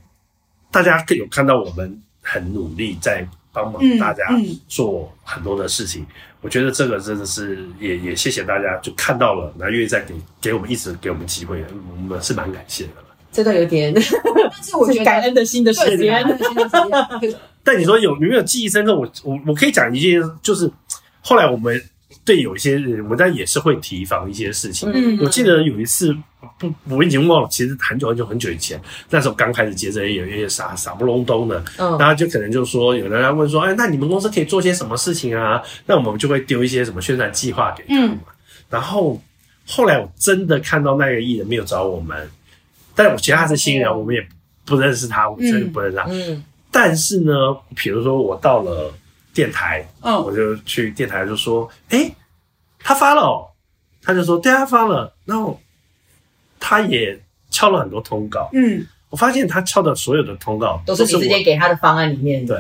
大家更有看到我们很努力在帮忙大家做很多的事情。我觉得这个真的是也也谢谢大家，就看到了，然后愿意再给给我们一直给我们机会，我们是蛮感谢的。这个有点，但是我觉得感恩的心的时间。但你说有有没有记忆深刻？我我我可以讲一件，就是后来我们。对，有一些人，我但也是会提防一些事情。嗯，我记得有一次，不，我已经忘了，其实很久很久很久以前，那时候刚开始接这些，有一些傻傻不隆咚的，嗯，然后就可能就说，有人来问说，哎，那你们公司可以做些什么事情啊？那我们就会丢一些什么宣传计划给他们。嗯，然后后来我真的看到那个艺人没有找我们，但我其实他是新人，我们也不认识他，我真的不认识他。嗯，但是呢，比如说我到了。电台，嗯，我就去电台就说，哎、欸，他发了，哦，他就说，对，他发了，然后他也敲了很多通告，嗯，我发现他敲的所有的通告都是你直接给他的方案里面，对。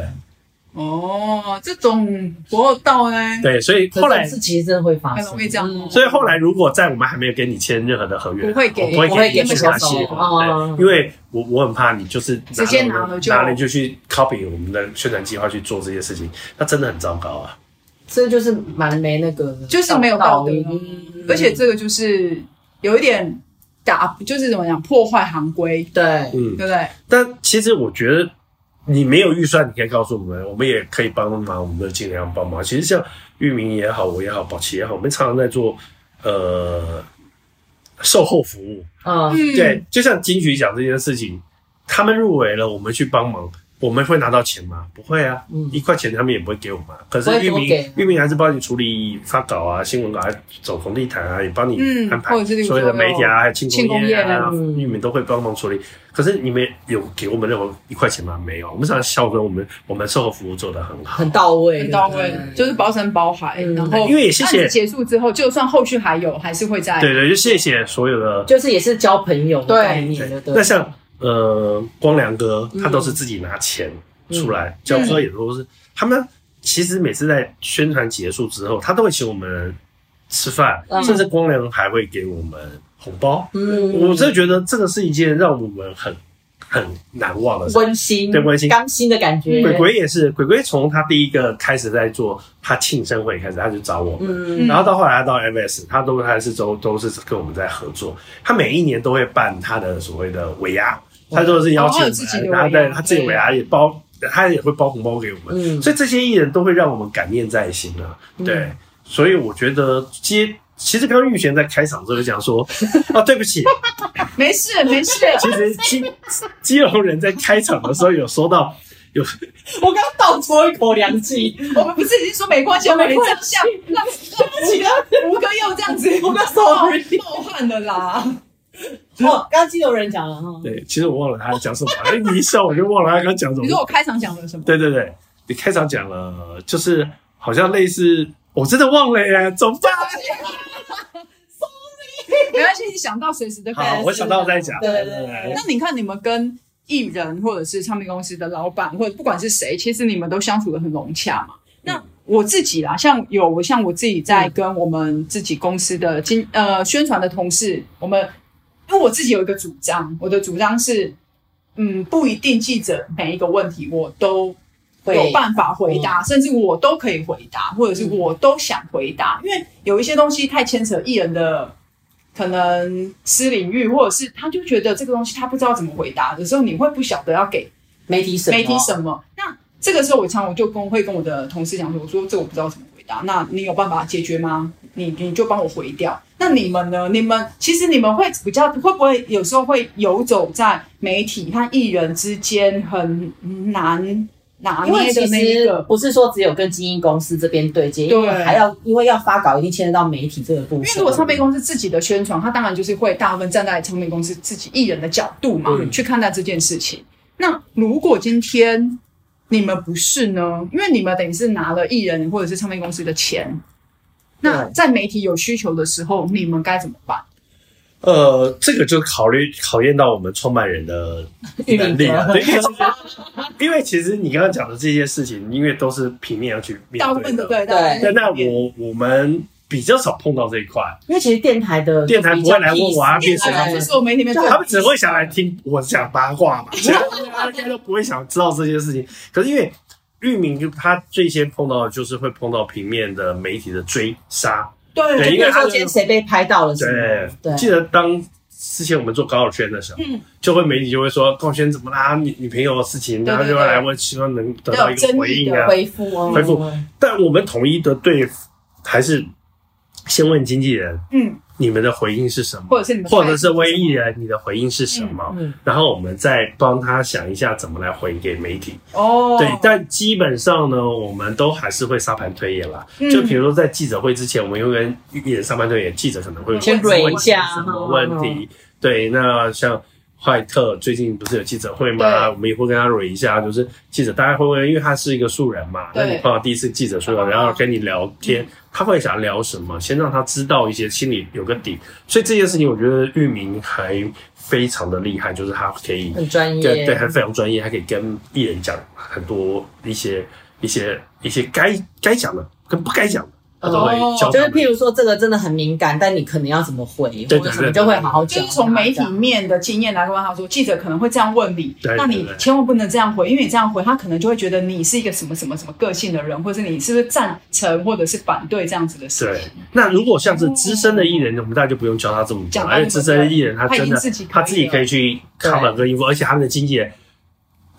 哦，这种不到呢。对，所以后来是其实真的会发生，很容易这样。所以后来如果在我们还没有给你签任何的合约，不会给，不会给你其他企业，因为我我很怕你就是直接拿了就拿了就去 copy 我们的宣传计划去做这些事情，那真的很糟糕啊。这就是蛮没那个，就是没有道德，而且这个就是有一点打，就是怎么讲破坏行规，对，嗯，对不对？但其实我觉得。你没有预算，你可以告诉我们，我们也可以帮忙，我们都尽量帮忙。其实像域名也好，我也好，宝奇也好，我们常常在做呃售后服务。嗯，对，就像金曲奖这件事情，他们入围了，我们去帮忙。我们会拿到钱吗？不会啊，嗯、一块钱他们也不会给我们。可是玉明，玉明还是帮你处理发稿啊、新闻稿，还走红地毯啊，也帮你安排所有的媒体啊，还有庆功宴啊，玉明都会帮忙处理。可是你们有给我们任何一块钱吗？没有，我们只要孝顺我们，我们售后服务做得很好，很到位，很到位，就是包山包海。然后因为也谢谢结束之后，就算后续还有，还是会在。对对，就谢谢所有的，就是也是交朋友的概念。对，那像。呃，光良哥他都是自己拿钱出来，教科、嗯、也都是、嗯、他们。其实每次在宣传结束之后，他都会请我们吃饭，嗯、甚至光良还会给我们红包。嗯，我真的觉得这个是一件让我们很很难忘的事，温馨，对温馨、刚心的感觉。鬼鬼也是，鬼鬼从他第一个开始在做他庆生会开始，他就找我们，嗯、然后到后来他到 MS，他都还是都都是跟我们在合作。他每一年都会办他的所谓的尾牙。他都是邀请我们，然后对他自己尾牙也包，他也会包红包给我们，所以这些艺人都会让我们感念在心啊。对，所以我觉得接，其实刚刚玉璇在开场的时候讲说，啊，对不起，没事没事。其实基基隆人在开场的时候有说到，有我刚倒抽一口凉气，我们不是已经说没关系，没关系，让对不起啊，吴哥又这样子，我刚 sorry 冒汗了啦。哦，刚刚记得有人讲了哈。对，其实我忘了他讲什么。哎，你一笑我就忘了他刚讲什么。你说我开场讲了什么？对对对，你开场讲了，就是好像类似，我真的忘了耶，怎么办？Sorry，没关系，你想到随时都可以。好，我想到再讲。对对对。那你看，你们跟艺人或者是唱片公司的老板，或者不管是谁，其实你们都相处的很融洽嘛。那我自己啦，像有像我自己在跟我们自己公司的经呃宣传的同事，我们。因为我自己有一个主张，我的主张是，嗯，不一定记者每一个问题我都有办法回答，嗯、甚至我都可以回答，或者是我都想回答。嗯、因为有一些东西太牵扯艺人的可能私领域，或者是他就觉得这个东西他不知道怎么回答的时候，你会不晓得要给媒体什么？媒体什么？那这个时候我常我就跟会跟我的同事讲说，我说这个我不知道怎么回答，那你有办法解决吗？你你就帮我回掉。那你们呢？你们其实你们会比较会不会有时候会游走在媒体和艺人之间很难拿捏的那个？不是说只有跟经纪公司这边对接，对，因为还要因为要发稿，一定牵涉到媒体这个部分。因为如果唱片公司自己的宣传，他当然就是会大部分站在唱片公司自己艺人的角度嘛，嗯、去看待这件事情。那如果今天你们不是呢？因为你们等于是拿了艺人或者是唱片公司的钱。那在媒体有需求的时候，你们该怎么办？呃，这个就考虑考验到我们创办人的 能力了。对，因为其实你刚刚讲的这些事情，因为都是平面要去面对的。对对。那我我们比较少碰到这一块，因为其实电台的电台不会来问我啊，变成是我媒体面，他们只会想来听我讲八卦嘛，其他大家都不会想知道这些事情。可是因为玉明他最先碰到的就是会碰到平面的媒体的追杀。对，对，因为说今天谁被拍到了什么？对，对，记得当之前我们做高尔圈的时候，嗯，就会媒体就会说高尔宣怎么啦？女女朋友的事情，然后就会来问，希望能得到一个回应啊，回复哦，回复。但我们统一的对还是先问经纪人，嗯。你们的回应是什么？或者是你们，或者是威艺人，你的回应是什么？嗯，嗯，然后我们再帮他想一下怎么来回给媒体。哦，对，但基本上呢，我们都还是会沙盘推演啦。嗯，就比如说在记者会之前，我们会跟艺人沙盘推演，记者可能会先问一下什么问题。对，那像。坏特最近不是有记者会吗？我们也会跟他蕊一下，就是记者大家会问，因为他是一个素人嘛，那你碰到第一次记者说，然后跟你聊天，他会想聊什么？先让他知道一些，心里有个底。所以这件事情，我觉得玉明还非常的厉害，就是他可以很专业，对，还非常专业，还可以跟艺人讲很多一些一些一些该该讲的跟不该讲的。哦，就是譬如说这个真的很敏感，但你可能要怎么回，或者什么，就会好好讲。就是从媒体面的经验来跟他说，记者可能会这样问你，那你千万不能这样回，因为你这样回，他可能就会觉得你是一个什么什么什么个性的人，或者是你是不是赞成或者是反对这样子的事情。对，那如果像是资深的艺人，我们大家就不用教他这么讲，因为资深的艺人他真的他自己可以去 cover 个衣服，而且他们的经纪人。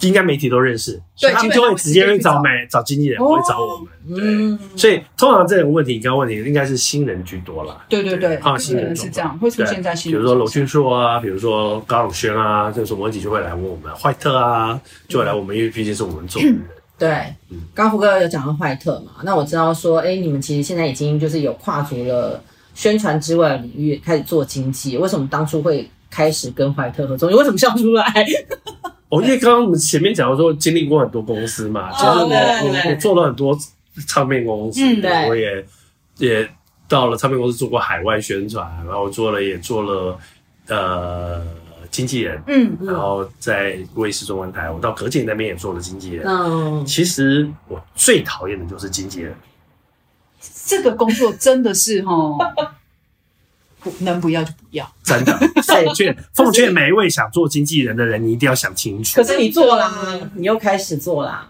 应该媒体都认识，所以他们就会直接去找媒找经纪人，不会找我们。对，所以通常这种问题，刚刚问题应该是新人居多啦。对对对，啊，新人是这样，会出现在新人。比如说娄俊硕啊，比如说高永轩啊，这种问题就会来问我们。坏特啊，就会来我们，因为毕竟是我们做的人。对，刚刚福哥有讲到坏特嘛，那我知道说，哎，你们其实现在已经就是有跨足了宣传之外的领域，开始做经纪。为什么当初会开始跟坏特合作？你为什么笑出来？哦，因为刚刚我们前面讲到说经历过很多公司嘛，其实我我我做了很多唱片公司，我也也到了唱片公司做过海外宣传，然后做了也做了呃经纪人，嗯，然后在卫视中文台，我到格姐那边也做了经纪人。嗯，其实我最讨厌的就是经纪人，这个工作真的是哈。不能不要就不要，真的 奉劝奉劝每一位想做经纪人的人，你一定要想清楚。可是你做啦，你又开始做啦。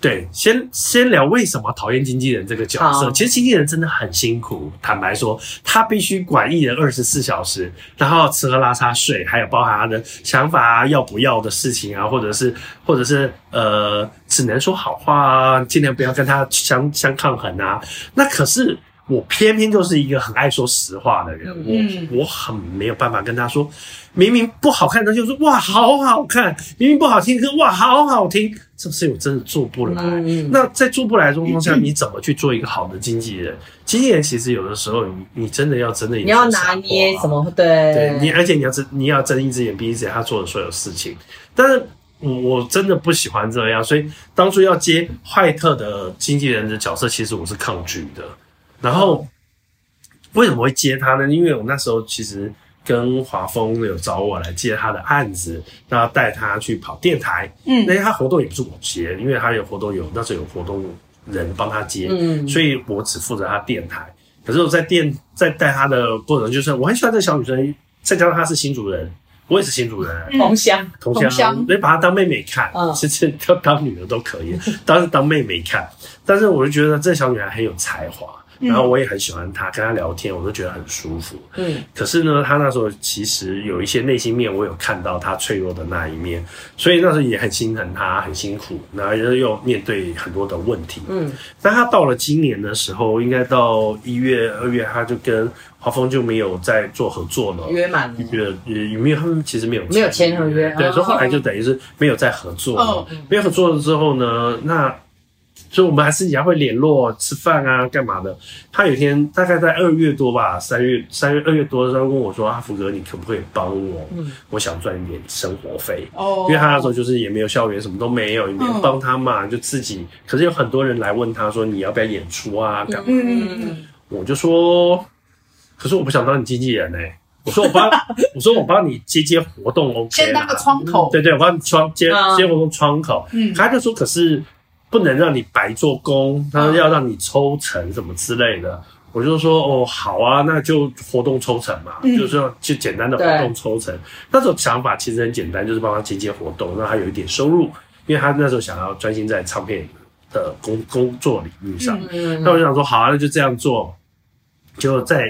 对，先先聊为什么讨厌经纪人这个角色。其实经纪人真的很辛苦，坦白说，他必须管艺人二十四小时，然后吃喝拉撒睡，还有包含他的想法啊，要不要的事情啊，或者是或者是呃，只能说好话啊，尽量不要跟他相相抗衡啊。那可是。我偏偏就是一个很爱说实话的人，嗯、我我很没有办法跟他说，明明不好看，他就说哇好好看；明明不好听，说哇好好听。这事我真的做不来。嗯、那在做不来的状况下，你怎么去做一个好的经纪人？嗯、经纪人其实有的时候你，你你真的要真的，你要拿捏什么？对，对你，而且你要睁你要睁一只眼闭一只眼，他做的所有事情。但是我我真的不喜欢这样，所以当初要接坏特的经纪人的角色，其实我是抗拒的。然后为什么会接他呢？因为我那时候其实跟华丰有找我来接他的案子，然后带他去跑电台。嗯，那他活动也不是我接，因为他有活动有那时候有活动人帮他接，嗯，所以我只负责他电台。可是我在电在带他的过程，就是我很喜欢这个小女生，再加上她是新主人，我也是新主人，同乡同乡，你把她当妹妹看，其实当当女儿都可以，当当妹妹看。但是我就觉得这小女孩很有才华。然后我也很喜欢他，跟他聊天，我都觉得很舒服。嗯，可是呢，他那时候其实有一些内心面，我有看到他脆弱的那一面，所以那时候也很心疼他，很辛苦，然后又面对很多的问题。嗯，但他到了今年的时候，应该到一月、二月，他就跟华峰就没有再做合作了，约满了，约也没有，他们其实没有没有签合约，对，所以后来就等于是没有再合作了。没有合作了之后呢，那。所以我们还是也会联络、吃饭啊，干嘛的？他有一天大概在二月多吧，三月、三月、二月多的时候跟我说：“啊，福哥，你可不可以帮我？嗯，我想赚一点生活费。哦，因为他那时候就是也没有校园，什么都没有，也没有帮他嘛，就自己。可是有很多人来问他说：你要不要演出啊？干嘛？我就说，可是我不想当你经纪人呢、欸。我说我帮，我说我帮你接接活动，OK，先当个窗口。对对，我帮你窗接接活动窗口。嗯，他就说，可是。不能让你白做工，他说要让你抽成什么之类的，我就说哦好啊，那就活动抽成嘛，嗯、就是说就简单的活动抽成。那种想法其实很简单，就是帮他接接活动，让他有一点收入，因为他那时候想要专心在唱片的工工作领域上。嗯，那我就想说，好啊，那就这样做，就在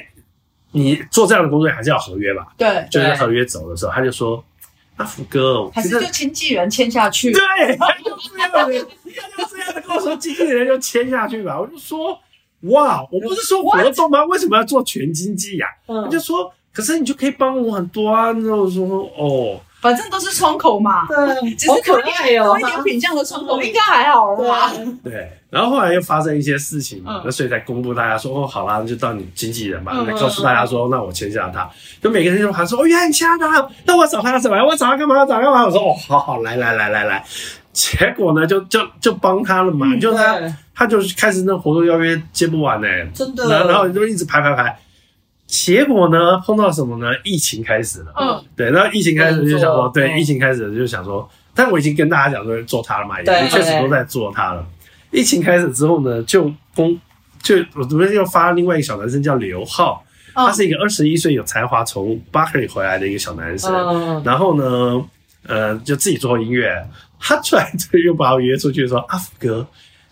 你做这样的工作还是要合约吧？对，就是合约走的时候，他就说。阿福哥，还是就经纪人签下去？对，他就这样的，他就这样的跟我说，经纪人就签下去吧。我就说，哇，我不是说活动吗？为什么要做全经纪呀？他就说，可是你就可以帮我很多啊。然后我说，哦。反正都是窗口嘛，对，只是可爱哦，多一点品相的窗口应该还好吧？对，然后后来又发生一些事情，那所以才公布大家说，哦，好啦，那就到你经纪人吧，来告诉大家说，那我签下他，就每个人就喊说，哦，原来你签他，那我找他什么？我找他干嘛？要找干嘛？我说，哦，好好，来来来来来，结果呢，就就就帮他了嘛，就他他就开始那活动邀约接不完呢，真的，然后然后就一直排排排。结果呢？碰到什么呢？疫情开始了。嗯，对，那疫情开始就想说，对，疫情开始就想说，但我已经跟大家讲说做他了嘛，也确实都在做他了。疫情开始之后呢，就公就我昨天又发另外一个小男生叫刘浩，他是一个二十一岁有才华从巴克利回来的一个小男生。然后呢，呃，就自己做音乐。他突然就又把我约出去说：“阿福哥。”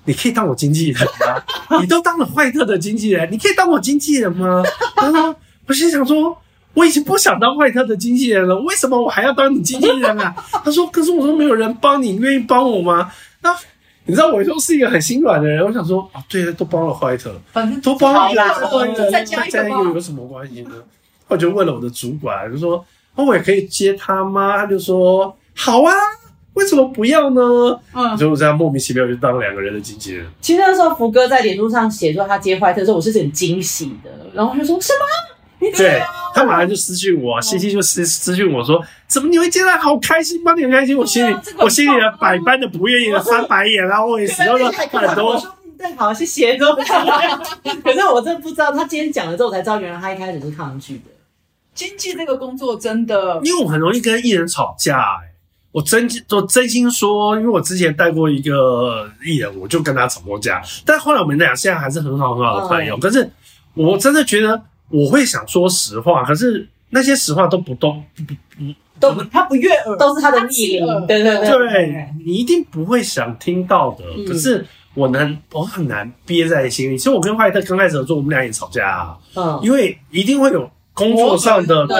你可以当我经纪人吗？你都当了坏特的经纪人，你可以当我经纪人吗？他说：“我心想说，我已经不想当坏特的经纪人了，为什么我还要当你经纪人啊？”他说：“可是我说没有人帮你，你愿意帮我吗？”那你知道我说是一个很心软的人，我想说啊，对，都帮了坏特，反正都帮了坏特，再加一个有什么关系呢？我就问了我的主管，就说：“那我也可以接他吗？”他就说：“好啊。”为什么不要呢？嗯，就这样莫名其妙就当了两个人的经纪人。其实那时候福哥在脸书上写说他接坏特的时候，我是很惊喜的。然后他就说什么？对，他马上就私讯我，西西就私私讯我说，怎么你会接他？好开心吗？你很开心？我心里我心里的百般的不愿意的翻白眼啊，我也是，然后很多。对，好，谢谢。可是我真的不知道，他今天讲了之后，我才知道原来他一开始是抗拒的。经纪这个工作真的，因为我很容易跟艺人吵架，欸。我真我真心说，因为我之前带过一个艺人，我就跟他吵过架，但后来我们俩现在还是很好很好的朋友。可是我真的觉得我会想说实话，可是那些实话都不动不不都他不悦耳，都是他的逆鳞。对对对，对你一定不会想听到的。可是我能，我很难憋在心里。其实我跟怀特刚开始合作，我们俩也吵架啊。嗯，因为一定会有。工作上的对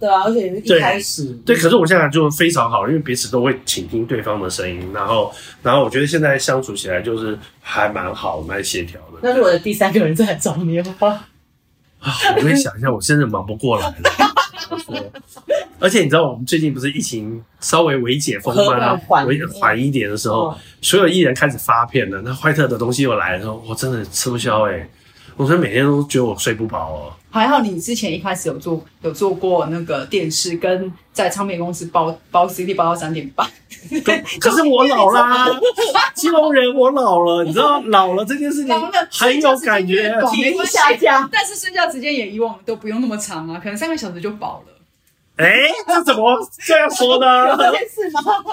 对啊，而且一开始对，可是我现在就非常好，因为彼此都会倾听对方的声音，然后然后我觉得现在相处起来就是还蛮好，蛮协调的。那是我的第三个人再来找你的话，啊，我可以想一下，我真的忙不过来了。而且你知道，我们最近不是疫情稍微微解封吗？微缓一点的时候，所有艺人开始发片了，那坏特的东西又来的时候，我真的吃不消哎。我说每天都觉得我睡不饱哦。还好你之前一开始有做有做过那个电视，跟在唱片公司包包 CD 包到三点半。可是我老啦，基隆人我老了，你知道老了这件事情很有感觉，体力下降。但是睡觉时间也以往都不用那么长啊，可能三个小时就饱了。哎、欸，这怎么这样说呢？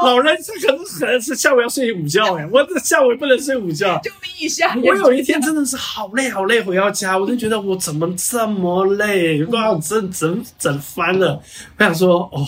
老人是可能可能是下午要睡午觉哎，我这下午也不能睡午觉。救命一下！我有一天真的是好累好累，回到家我就觉得我怎么这么累，把我整整整翻了。我想说哦，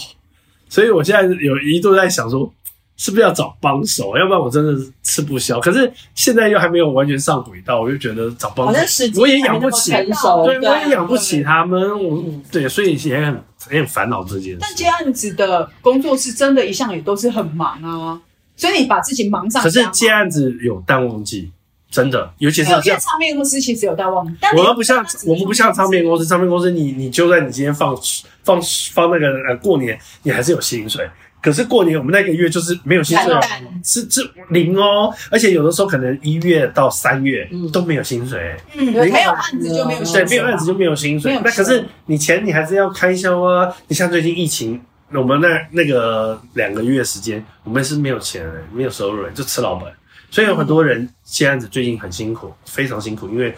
所以我现在有一度在想说，是不是要找帮手？要不然我真的是吃不消。可是现在又还没有完全上轨道，我就觉得找帮手，我也养不起，对，我也养不起他们。我对，所以也很。也很烦恼这件事，但接案子的工作是真的，一向也都是很忙啊，所以你把自己忙上。可是接案子有淡旺季，真的，尤其是像唱片公司，其实有淡旺季。我们不像我们不像唱片公司，唱片公司你你就算你今天放放放那个呃过年，你还是有薪水。可是过年我们那个月就是没有薪水，是是零哦，而且有的时候可能一月到三月都没有薪水，嗯，没有案子就没有薪水，对，没有案子就没有薪水。那可是你钱你还是要开销啊。你像最近疫情，我们那那个两个月时间，我们是没有钱，没有收入，就吃老本。所以有很多人接案子最近很辛苦，非常辛苦，因为。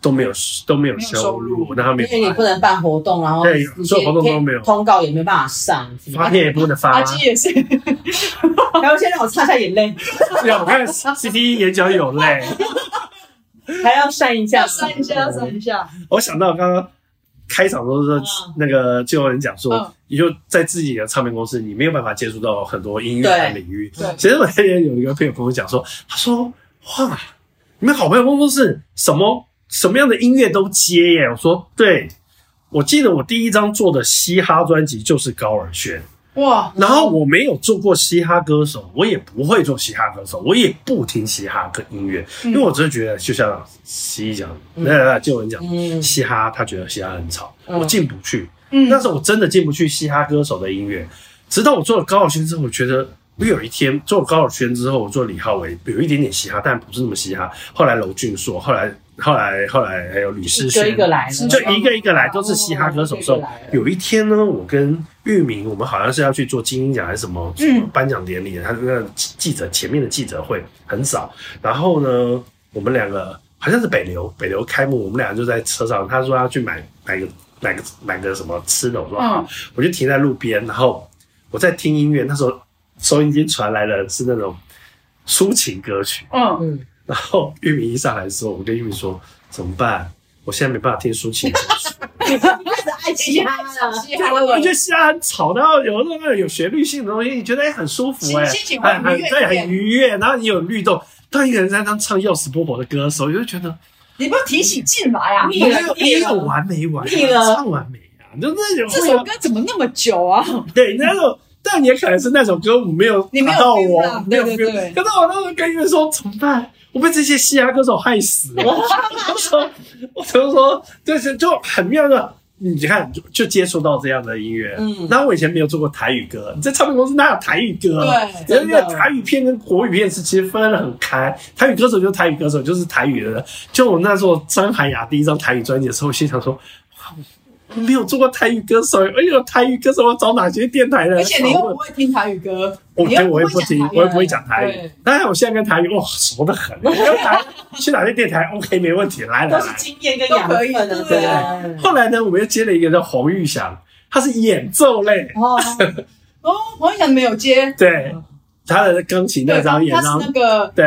都没有都没有收入，那他没有，因为你不能办活动，然后对，所有活动都没有，通告也没办法上，发片也不能发，阿基也是，然后先让我擦下眼泪，对，我看 CT 眼角有泪，还要扇一下，扇一下，扇一下。我想到刚刚开场都是那个就有人讲说，你就在自己的唱片公司，你没有办法接触到很多音乐的领域。对，其实我那天有一个朋友跟我讲说，他说。哇，你们好朋友工作室什么什么样的音乐都接耶？我说对，我记得我第一张做的嘻哈专辑就是高尔宣。哇！然后我没有做过嘻哈歌手，我也不会做嘻哈歌手，我也不听嘻哈歌音乐，因为我只是觉得，就像西讲，来来来，就有人讲，嘻哈，他觉得嘻哈很吵，我进不去。嗯，那时候我真的进不去嘻哈歌手的音乐，直到我做了高尔宣之后，我觉得我有一天做了高尔宣之后，我做李浩维，有一点点嘻哈，但不是那么嘻哈。后来娄俊硕，后来。后来，后来还有吕世轩，就一个来，就一个一个来，都是嘻哈歌手。时候有一天呢，我跟玉明，我们好像是要去做金鹰奖还是什么什么颁奖典礼，他那个记者前面的记者会很早。然后呢，我们两个好像是北流，北流开幕，我们俩就在车上。他说要去买买个买个买个什么吃的，我说好，我就停在路边，然后我在听音乐。那时候收音机传来的是那种抒情歌曲，嗯嗯。然后玉米一上来的时候，我跟玉米说：“怎么办？我现在没办法听抒情歌曲。”开始爱嘻哈了，我觉得嘻哈很吵，然后有那个有旋律性的东西，你觉得哎很舒服哎，很很对，很愉悦。然后你有律动，当一个人在那唱要死不活的歌的时候，你就觉得你不要提起劲来啊！你有你有完没完，唱完没啊？就那种这首歌怎么那么久啊？对，那种，但也可能是那首歌舞没有打到我，没有 feel。可是我那时候跟玉米说怎么办？我被这些嘻哈歌手害死了。我说，我就说，就是就很妙的，你看，就就接触到这样的音乐。嗯，那我以前没有做过台语歌，你在唱片公司哪有台语歌？对，因为台语片跟国语片是其实分得很开。台语歌手就是台语歌手，就是台语的。就我那时候张涵雅第一张台语专辑的时候，我心想说，没有做过台语歌手，哎呦，台语歌手我找哪些电台的？而且你又不会听台语歌，我我我也不听，我也不会讲台语。当然，我现在跟台语哇熟的很，去哪些电台 OK 没问题，来来来，都是经验跟养分的。对。后来呢，我们又接了一个叫黄玉祥，他是演奏类。哦哦，黄玉祥没有接。对，他的钢琴那张演唱，那个对，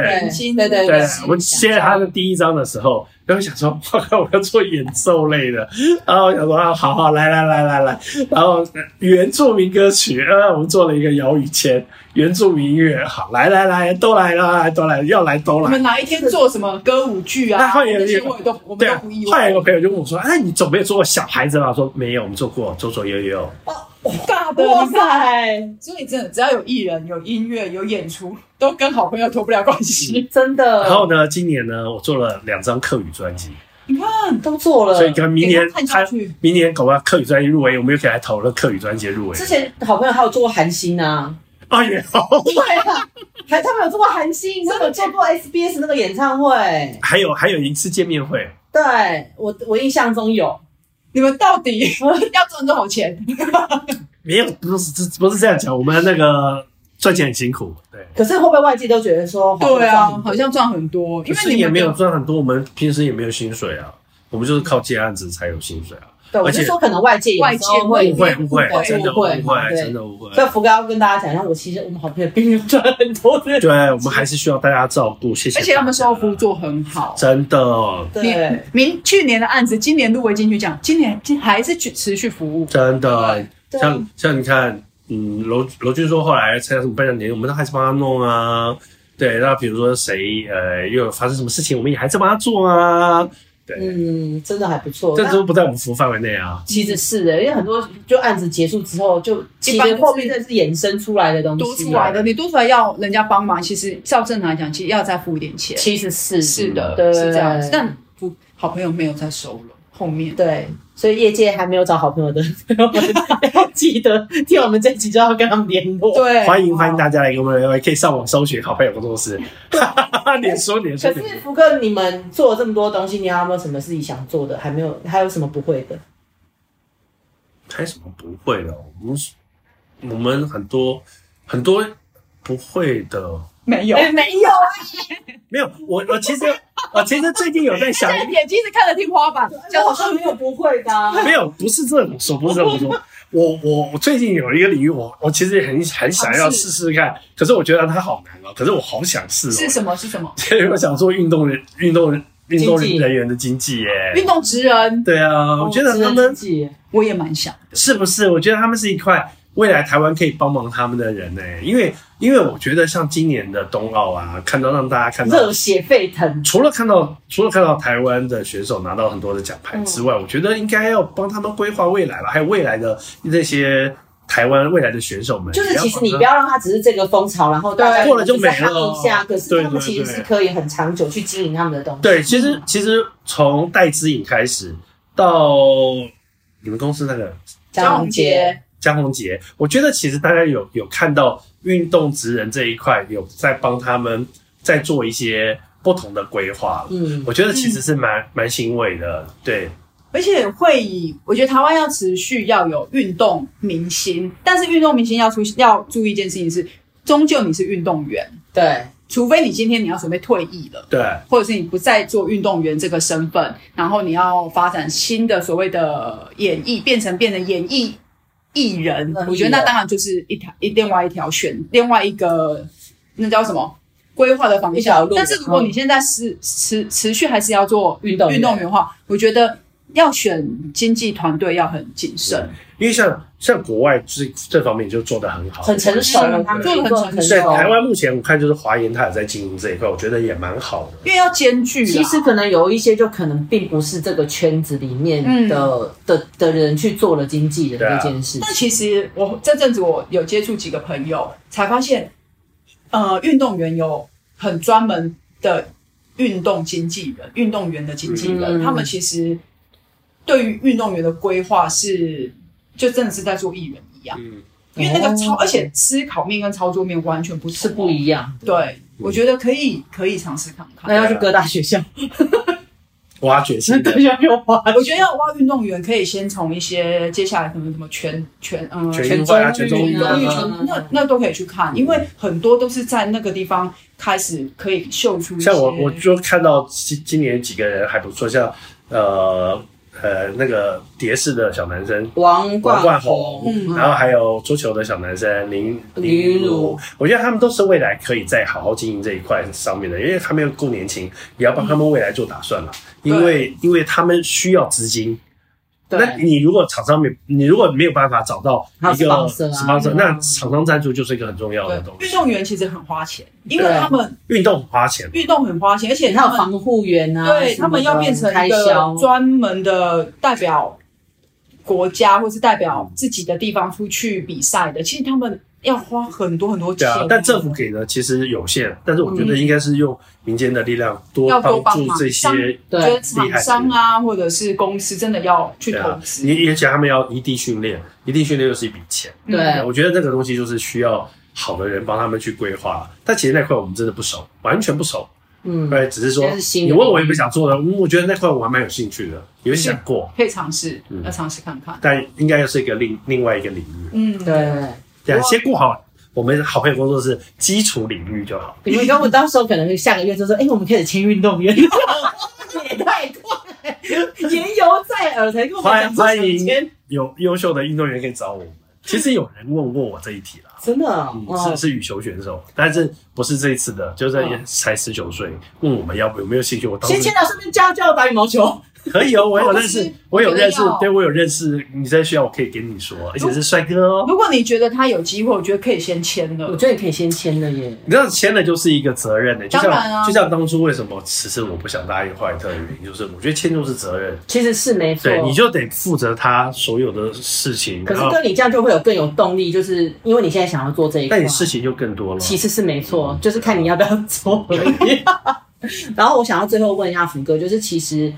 对对对，我们接他的第一张的时候。然后想说，我要做演奏类的，然后想说啊，好好来来来来来，然后原住民歌曲，啊，我们做了一个姚宇谦原住民音乐，好来来来都来了，都来要来都来。你们哪一天做什么歌舞剧啊？那些我都我们都不意外。后来有个朋友就问我说：“哎，你总没有做过小孩子吧？”我说：“没有，我们做过左左右右。”大的哇塞！所以真的，只要有艺人、有音乐、有演出，都跟好朋友脱不了关系，真的。然后呢，今年呢，我做了两张客语专辑，你看都做了，所以跟明年他明年搞不好客语专辑入围，我们又可以来讨论客语专辑入围。之前好朋友还有做过韩星啊，啊也好，对啊，还他们有做过韩星，他们有做过 SBS 那个演唱会，还有还有一次见面会，对我我印象中有。你们到底 要赚多少钱？没有，不是不是这样讲。我们那个赚钱很辛苦，对。可是会不会外界都觉得说，对啊，好像赚很多？因为你也没有赚很多，我们平时也没有薪水啊，我们就是靠接案子才有薪水啊。对，我是说可能外界外界会会不会真的不会，真的不会。所以福哥要跟大家讲一下，我其实我们好朋友并没有赚很多的。对，我们还是需要大家照顾，谢谢。而且他们售后服务做很好，真的。对，明去年的案子，今年入围金曲奖，今年还是去持续服务，真的。像像你看，嗯，罗罗俊说后来参加什么颁奖典礼，我们都还是帮他弄啊。对，那比如说谁呃又有发生什么事情，我们也还在帮他做啊。嗯，真的还不错，这都不在我们服务范围内啊。其实是的，因为很多就案子结束之后，就其实后面这是衍生出来的东西，多出来的。你多出来要人家帮忙，其实照正常来讲，其实要再付一点钱。其实是是的，是这样子。但不好朋友没有再收了，后面对。所以业界还没有找好朋友的朋友们，要记得听我们这集就要跟他们联络。对，欢迎欢迎大家来跟我们联络，可以上网搜寻好朋友工作室。脸说脸说。可是福哥，你们做了这么多东西，你还有没有什么自己想做的？还没有？还有什么不会的？还有什么不会的？我们我们很多很多不会的。没有，没有，没有。我我其实我其实最近有在想，眼睛是看着天花板，就好像没有不会的。没有，不是这么说，不是这么说。我我我最近有一个领域，我我其实很很想要试试看，可是我觉得它好难哦。可是我好想试。是什么？是什么？所以我想做运动人运动运动人员的经纪耶，运动职人。对啊，我觉得他们，我也蛮想的，是不是？我觉得他们是一块。未来台湾可以帮忙他们的人呢、欸，因为因为我觉得像今年的冬奥啊，看到让大家看到热血沸腾，除了看到除了看到台湾的选手拿到很多的奖牌之外，嗯、我觉得应该要帮他们规划未来了，还有未来的那些台湾未来的选手们，就是其实你不要让他只是这个风潮，然后大家过了就没了。一下，可是他们其实是可以很长久去经营他们的东西。对，其实其实从戴资颖开始到你们公司那个张宏杰。江宏杰，我觉得其实大家有有看到运动职人这一块，有在帮他们在做一些不同的规划。嗯，我觉得其实是蛮蛮欣慰的。对，而且会以我觉得台湾要持续要有运动明星，但是运动明星要出要注意一件事情是，终究你是运动员。对，除非你今天你要准备退役了，对，或者是你不再做运动员这个身份，然后你要发展新的所谓的演艺，变成变成演艺。艺人，我觉得那当然就是一条一另外一条选另外一个那叫什么规划的方向。但是如果你现在是持持续还是要做运动运动员。的话，我觉得要选经纪团队要很谨慎，因为像像国外这这方面就做得很好，很成熟了，他们做得很成熟。对台湾目前我看就是华研他也在经营这一块，我觉得也蛮好的。因为要兼具，其实可能有一些就可能并不是这个圈子里面的、嗯、的的人去做了经纪人这件事。那其实我这阵子我有接触几个朋友，才发现，呃，运动员有很专门的运动经纪人，运动员的经纪人，嗯、他们其实对于运动员的规划是。就真的是在做艺人一样，嗯，因为那个操，而且吃烤面跟操作面完全不是不一样。对，我觉得可以可以尝试看看。那要去各大学校。挖掘新的，我觉得要挖运动员，可以先从一些接下来可能什么全全嗯全中啊全中运啊，那那都可以去看，因为很多都是在那个地方开始可以秀出。像我我就看到今今年几个人还不错，像呃。呃，那个蝶式的小男生王冠王冠宏，嗯，然后还有桌球的小男生林林昀儒，我觉得他们都是未来可以再好好经营这一块上面的，因为他们又够年轻，也要帮他们未来做打算了，嗯、因为因为他们需要资金。那你如果厂商没，你如果没有办法找到一个 sponsor，那厂商赞助就是一个很重要的东西。运动员其实很花钱，因为他们运动很花钱，运动很花钱，而且他有防护员啊，对他们要变成一个专门的代表国家或是代表自己的地方出去比赛的，其实他们。要花很多很多钱，啊，但政府给的其实有限，但是我觉得应该是用民间的力量多帮助这些，对厂商啊，或者是公司真的要去投资，你而且他们要异地训练，异地训练又是一笔钱，对，我觉得这个东西就是需要好的人帮他们去规划，但其实那块我们真的不熟，完全不熟，嗯，对，只是说你问我有没有想做的，我觉得那块我还蛮有兴趣的，有想过，可以尝试，要尝试看看，但应该又是一个另另外一个领域，嗯，对。对，先顾好我们好朋友工作室基础领域就好。你们跟我到时候可能下个月就说，哎、欸，我们开始签运动员，也太快，言犹在耳才跟我们讲。欢迎有优秀的运动员可以找我们。其实有人问过我这一题了，真的、哦嗯，是是羽球选手，但是不是这一次的，就是才十九岁，问我们要不有没有兴趣。我当时先签到，顺便教教打羽毛球。可以哦，我有认识，我有认识，对我有认识。你在需要，我可以跟你说，而且是帅哥哦。如果你觉得他有机会，我觉得可以先签了。我觉得你可以先签了耶。你知道签了就是一个责任的，就像就像当初为什么迟迟我不想答应华特的原因，就是我觉得签就是责任。其实是没错，对，你就得负责他所有的事情。可是跟你这样就会有更有动力，就是因为你现在想要做这一块，但你事情就更多了。其实是没错，就是看你要不要做而已。然后我想要最后问一下福哥，就是其实。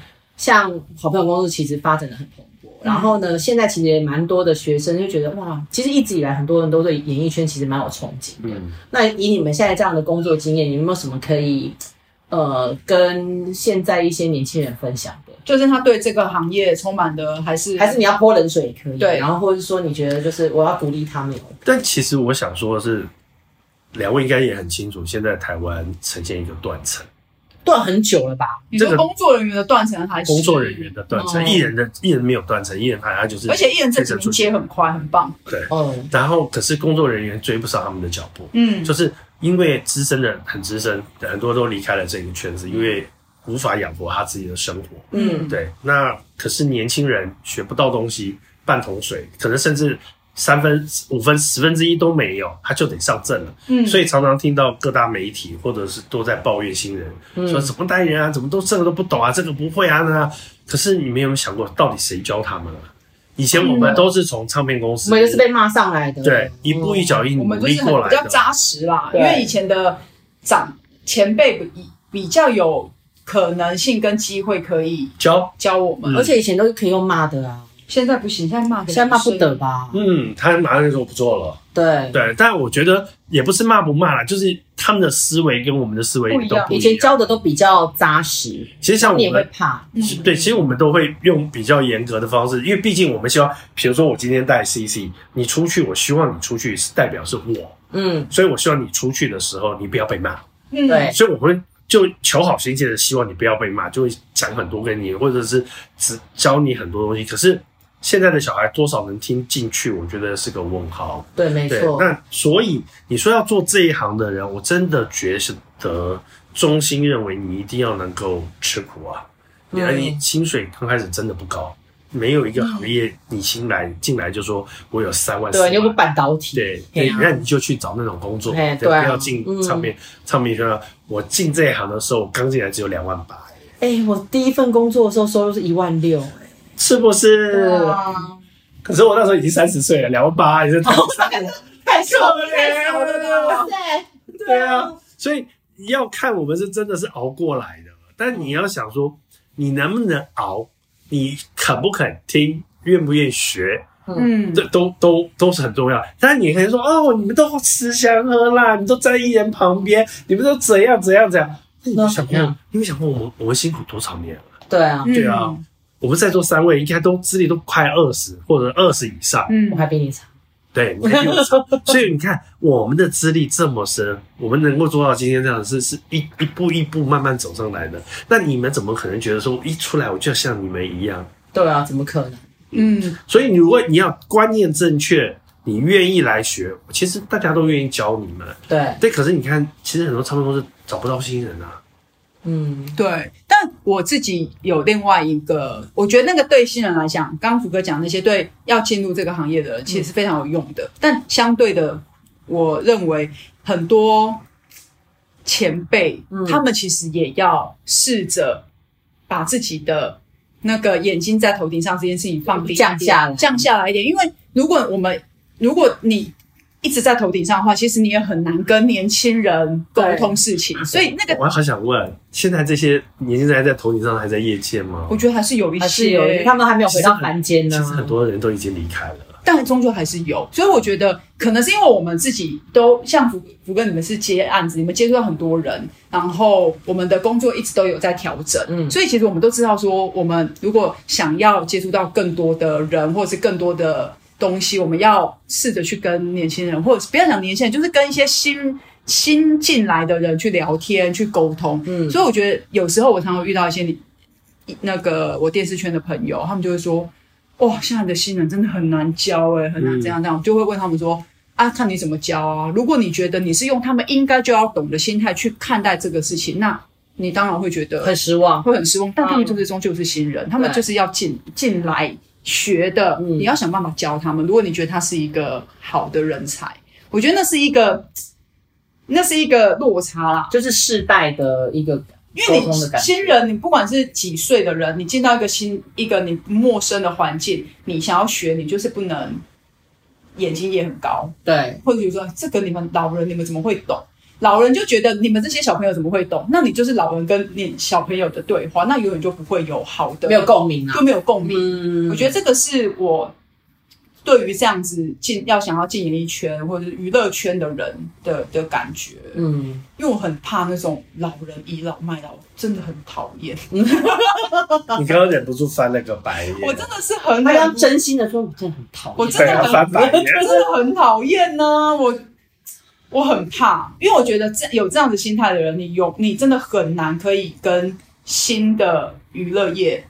像好朋友公司其实发展的很蓬勃，嗯、然后呢，现在其实也蛮多的学生就觉得哇，其实一直以来很多人都对演艺圈其实蛮有憧憬的。嗯、那以你们现在这样的工作经验，你们有没有什么可以呃跟现在一些年轻人分享的？就是他对这个行业充满的，还是还是你要泼冷水也可以，对，然后或者是说你觉得就是我要鼓励他们。但其实我想说的是，两位应该也很清楚，现在台湾呈现一个断层。断很久了吧？你说工作人员的断层还是工作人员的断层？艺人的艺人没有断层，艺人他他就是，而且艺人这几年接很快，很棒。对，嗯。然后可是工作人员追不上他们的脚步，嗯，就是因为资深的很资深，很多都离开了这个圈子，因为无法养活他自己的生活。嗯，对。那可是年轻人学不到东西，半桶水，可能甚至三分、五分、十分之一都没有，他就得上阵了。嗯，所以常常听到各大媒体或者是都在抱怨新人，嗯、说怎么带人啊，怎么都这个都不懂啊，这个不会啊，那可是你没有想过，到底谁教他们啊？以前我们都是从唱片公司，我们就是被骂上来的，对，一步一脚印努力过来的，比较扎实啦。因为以前的长前辈比比较有可能性跟机会可以教教我们，而且以前都是可以用骂的啊。现在不行，现在骂，现在骂不得吧？嗯，他马上就说不做了。对对，但我觉得也不是骂不骂啦，就是他们的思维跟我们的思维都不一样。以前教的都比较扎实，其实像我们也会怕。对，其实我们都会用比较严格的方式，因为毕竟我们希望，比如说我今天带 CC，你出去，我希望你出去是代表是我，嗯，所以我希望你出去的时候，你不要被骂。嗯，对，所以我们就求好心切的希望你不要被骂，就会讲很多给你，或者是只教你很多东西，可是。现在的小孩多少能听进去？我觉得是个问号。对，没错。那所以你说要做这一行的人，我真的觉得衷心认为你一定要能够吃苦啊！而你薪水刚开始真的不高，没有一个行业你新来进来就说我有三万。对，你又不半导体。对对，那你就去找那种工作，对，不要进唱片唱片圈。我进这一行的时候，刚进来只有两万八。哎，我第一份工作的时候收入是一万六。是不是？啊、可是我那时候已经三十岁了，两万八也是太可怜了，太可怜了。对对啊，所以要看我们是真的是熬过来的，但你要想说，你能不能熬，你肯不肯听，愿不愿意学，嗯，这都都都是很重要。但你可以说哦，你们都吃香喝辣，你都在艺人旁边，你们都怎样怎样怎样？那你有想过，你有想过我们我们辛苦多少年了？对啊，对啊。嗯我们在座三位应该都资历都快二十或者二十以上，嗯，我还比你长，对，你还比我长，所以你看我们的资历这么深，我们能够做到今天这样，是是一一步一步慢慢走上来的。那你们怎么可能觉得说一出来我就像你们一样？对啊，怎么可能？嗯，所以你如果你要观念正确，你愿意来学，其实大家都愿意教你们。对对，可是你看，其实很多唱片公司找不到新人啊。嗯，对，但我自己有另外一个，我觉得那个对新人来讲，刚刚福哥讲那些对要进入这个行业的人，其实是非常有用的。嗯、但相对的，我认为很多前辈，嗯、他们其实也要试着把自己的那个眼睛在头顶上这件事情放低降下来，降下来一点。因为如果我们，如果你一直在头顶上的话，其实你也很难跟年轻人沟通事情。所以那个，我还想问，现在这些年轻人还在头顶上，还在业界吗？我觉得还是有一些，是有他们还没有回到凡间呢。其实很多人都已经离开了，但终究还是有。所以我觉得，可能是因为我们自己都像福福哥，你们是接案子，你们接触到很多人，然后我们的工作一直都有在调整。嗯，所以其实我们都知道，说我们如果想要接触到更多的人，或者是更多的。东西我们要试着去跟年轻人，或者是不要讲年轻人，就是跟一些新新进来的人去聊天、去沟通。嗯，所以我觉得有时候我常常遇到一些那个我电视圈的朋友，他们就会说：“哇，现在的新人真的很难教，诶，很难这样这样。”就会问他们说：“啊，看你怎么教啊？如果你觉得你是用他们应该就要懂的心态去看待这个事情，那你当然会觉得很失望，会很失望。但他们就是终究是新人，他们就是要进进来。”学的，你要想办法教他们。如果你觉得他是一个好的人才，我觉得那是一个，那是一个落差啦，就是世代的一个，因为你新人，你不管是几岁的人，你进到一个新一个你陌生的环境，你想要学，你就是不能眼睛也很高，对，或者比如说这个你们老人，你们怎么会懂？老人就觉得你们这些小朋友怎么会懂？那你就是老人跟你小朋友的对话，那永远就不会有好的，没有共鸣啊，就没有共鸣。嗯，我觉得这个是我对于这样子进要想要进演艺圈或者是娱乐圈的人的的感觉。嗯，因为我很怕那种老人倚老卖老，真的很讨厌。你刚刚忍不住翻了个白眼，我真的是很，他要真心的说，我真的很讨厌，我真的很翻白眼，真的很讨厌呢，我。我很怕，因为我觉得这有这样子心态的人，你有你真的很难可以跟新的娱乐业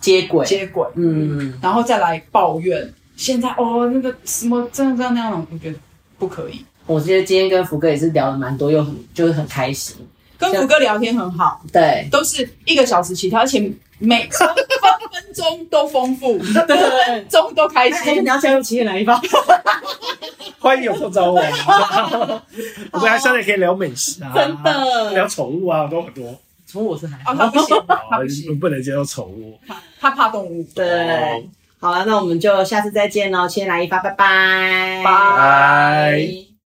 接轨接轨，嗯，然后再来抱怨现在哦那个什么这样这样那样，我觉得不可以。我觉得今天跟福哥也是聊了蛮多，又很就是很开心。跟福哥聊天很好，对，都是一个小时起跳，而且每 分分钟都丰富，分分钟都开心。你要加入企业来一发，欢迎有空找我。我们还现在可以聊美食啊，真的聊宠物啊，都很多。宠物我是还哦，他不行，他不行，不能接受宠物，他怕动物。对，好了，那我们就下次再见喽，企业来一发，拜拜，拜。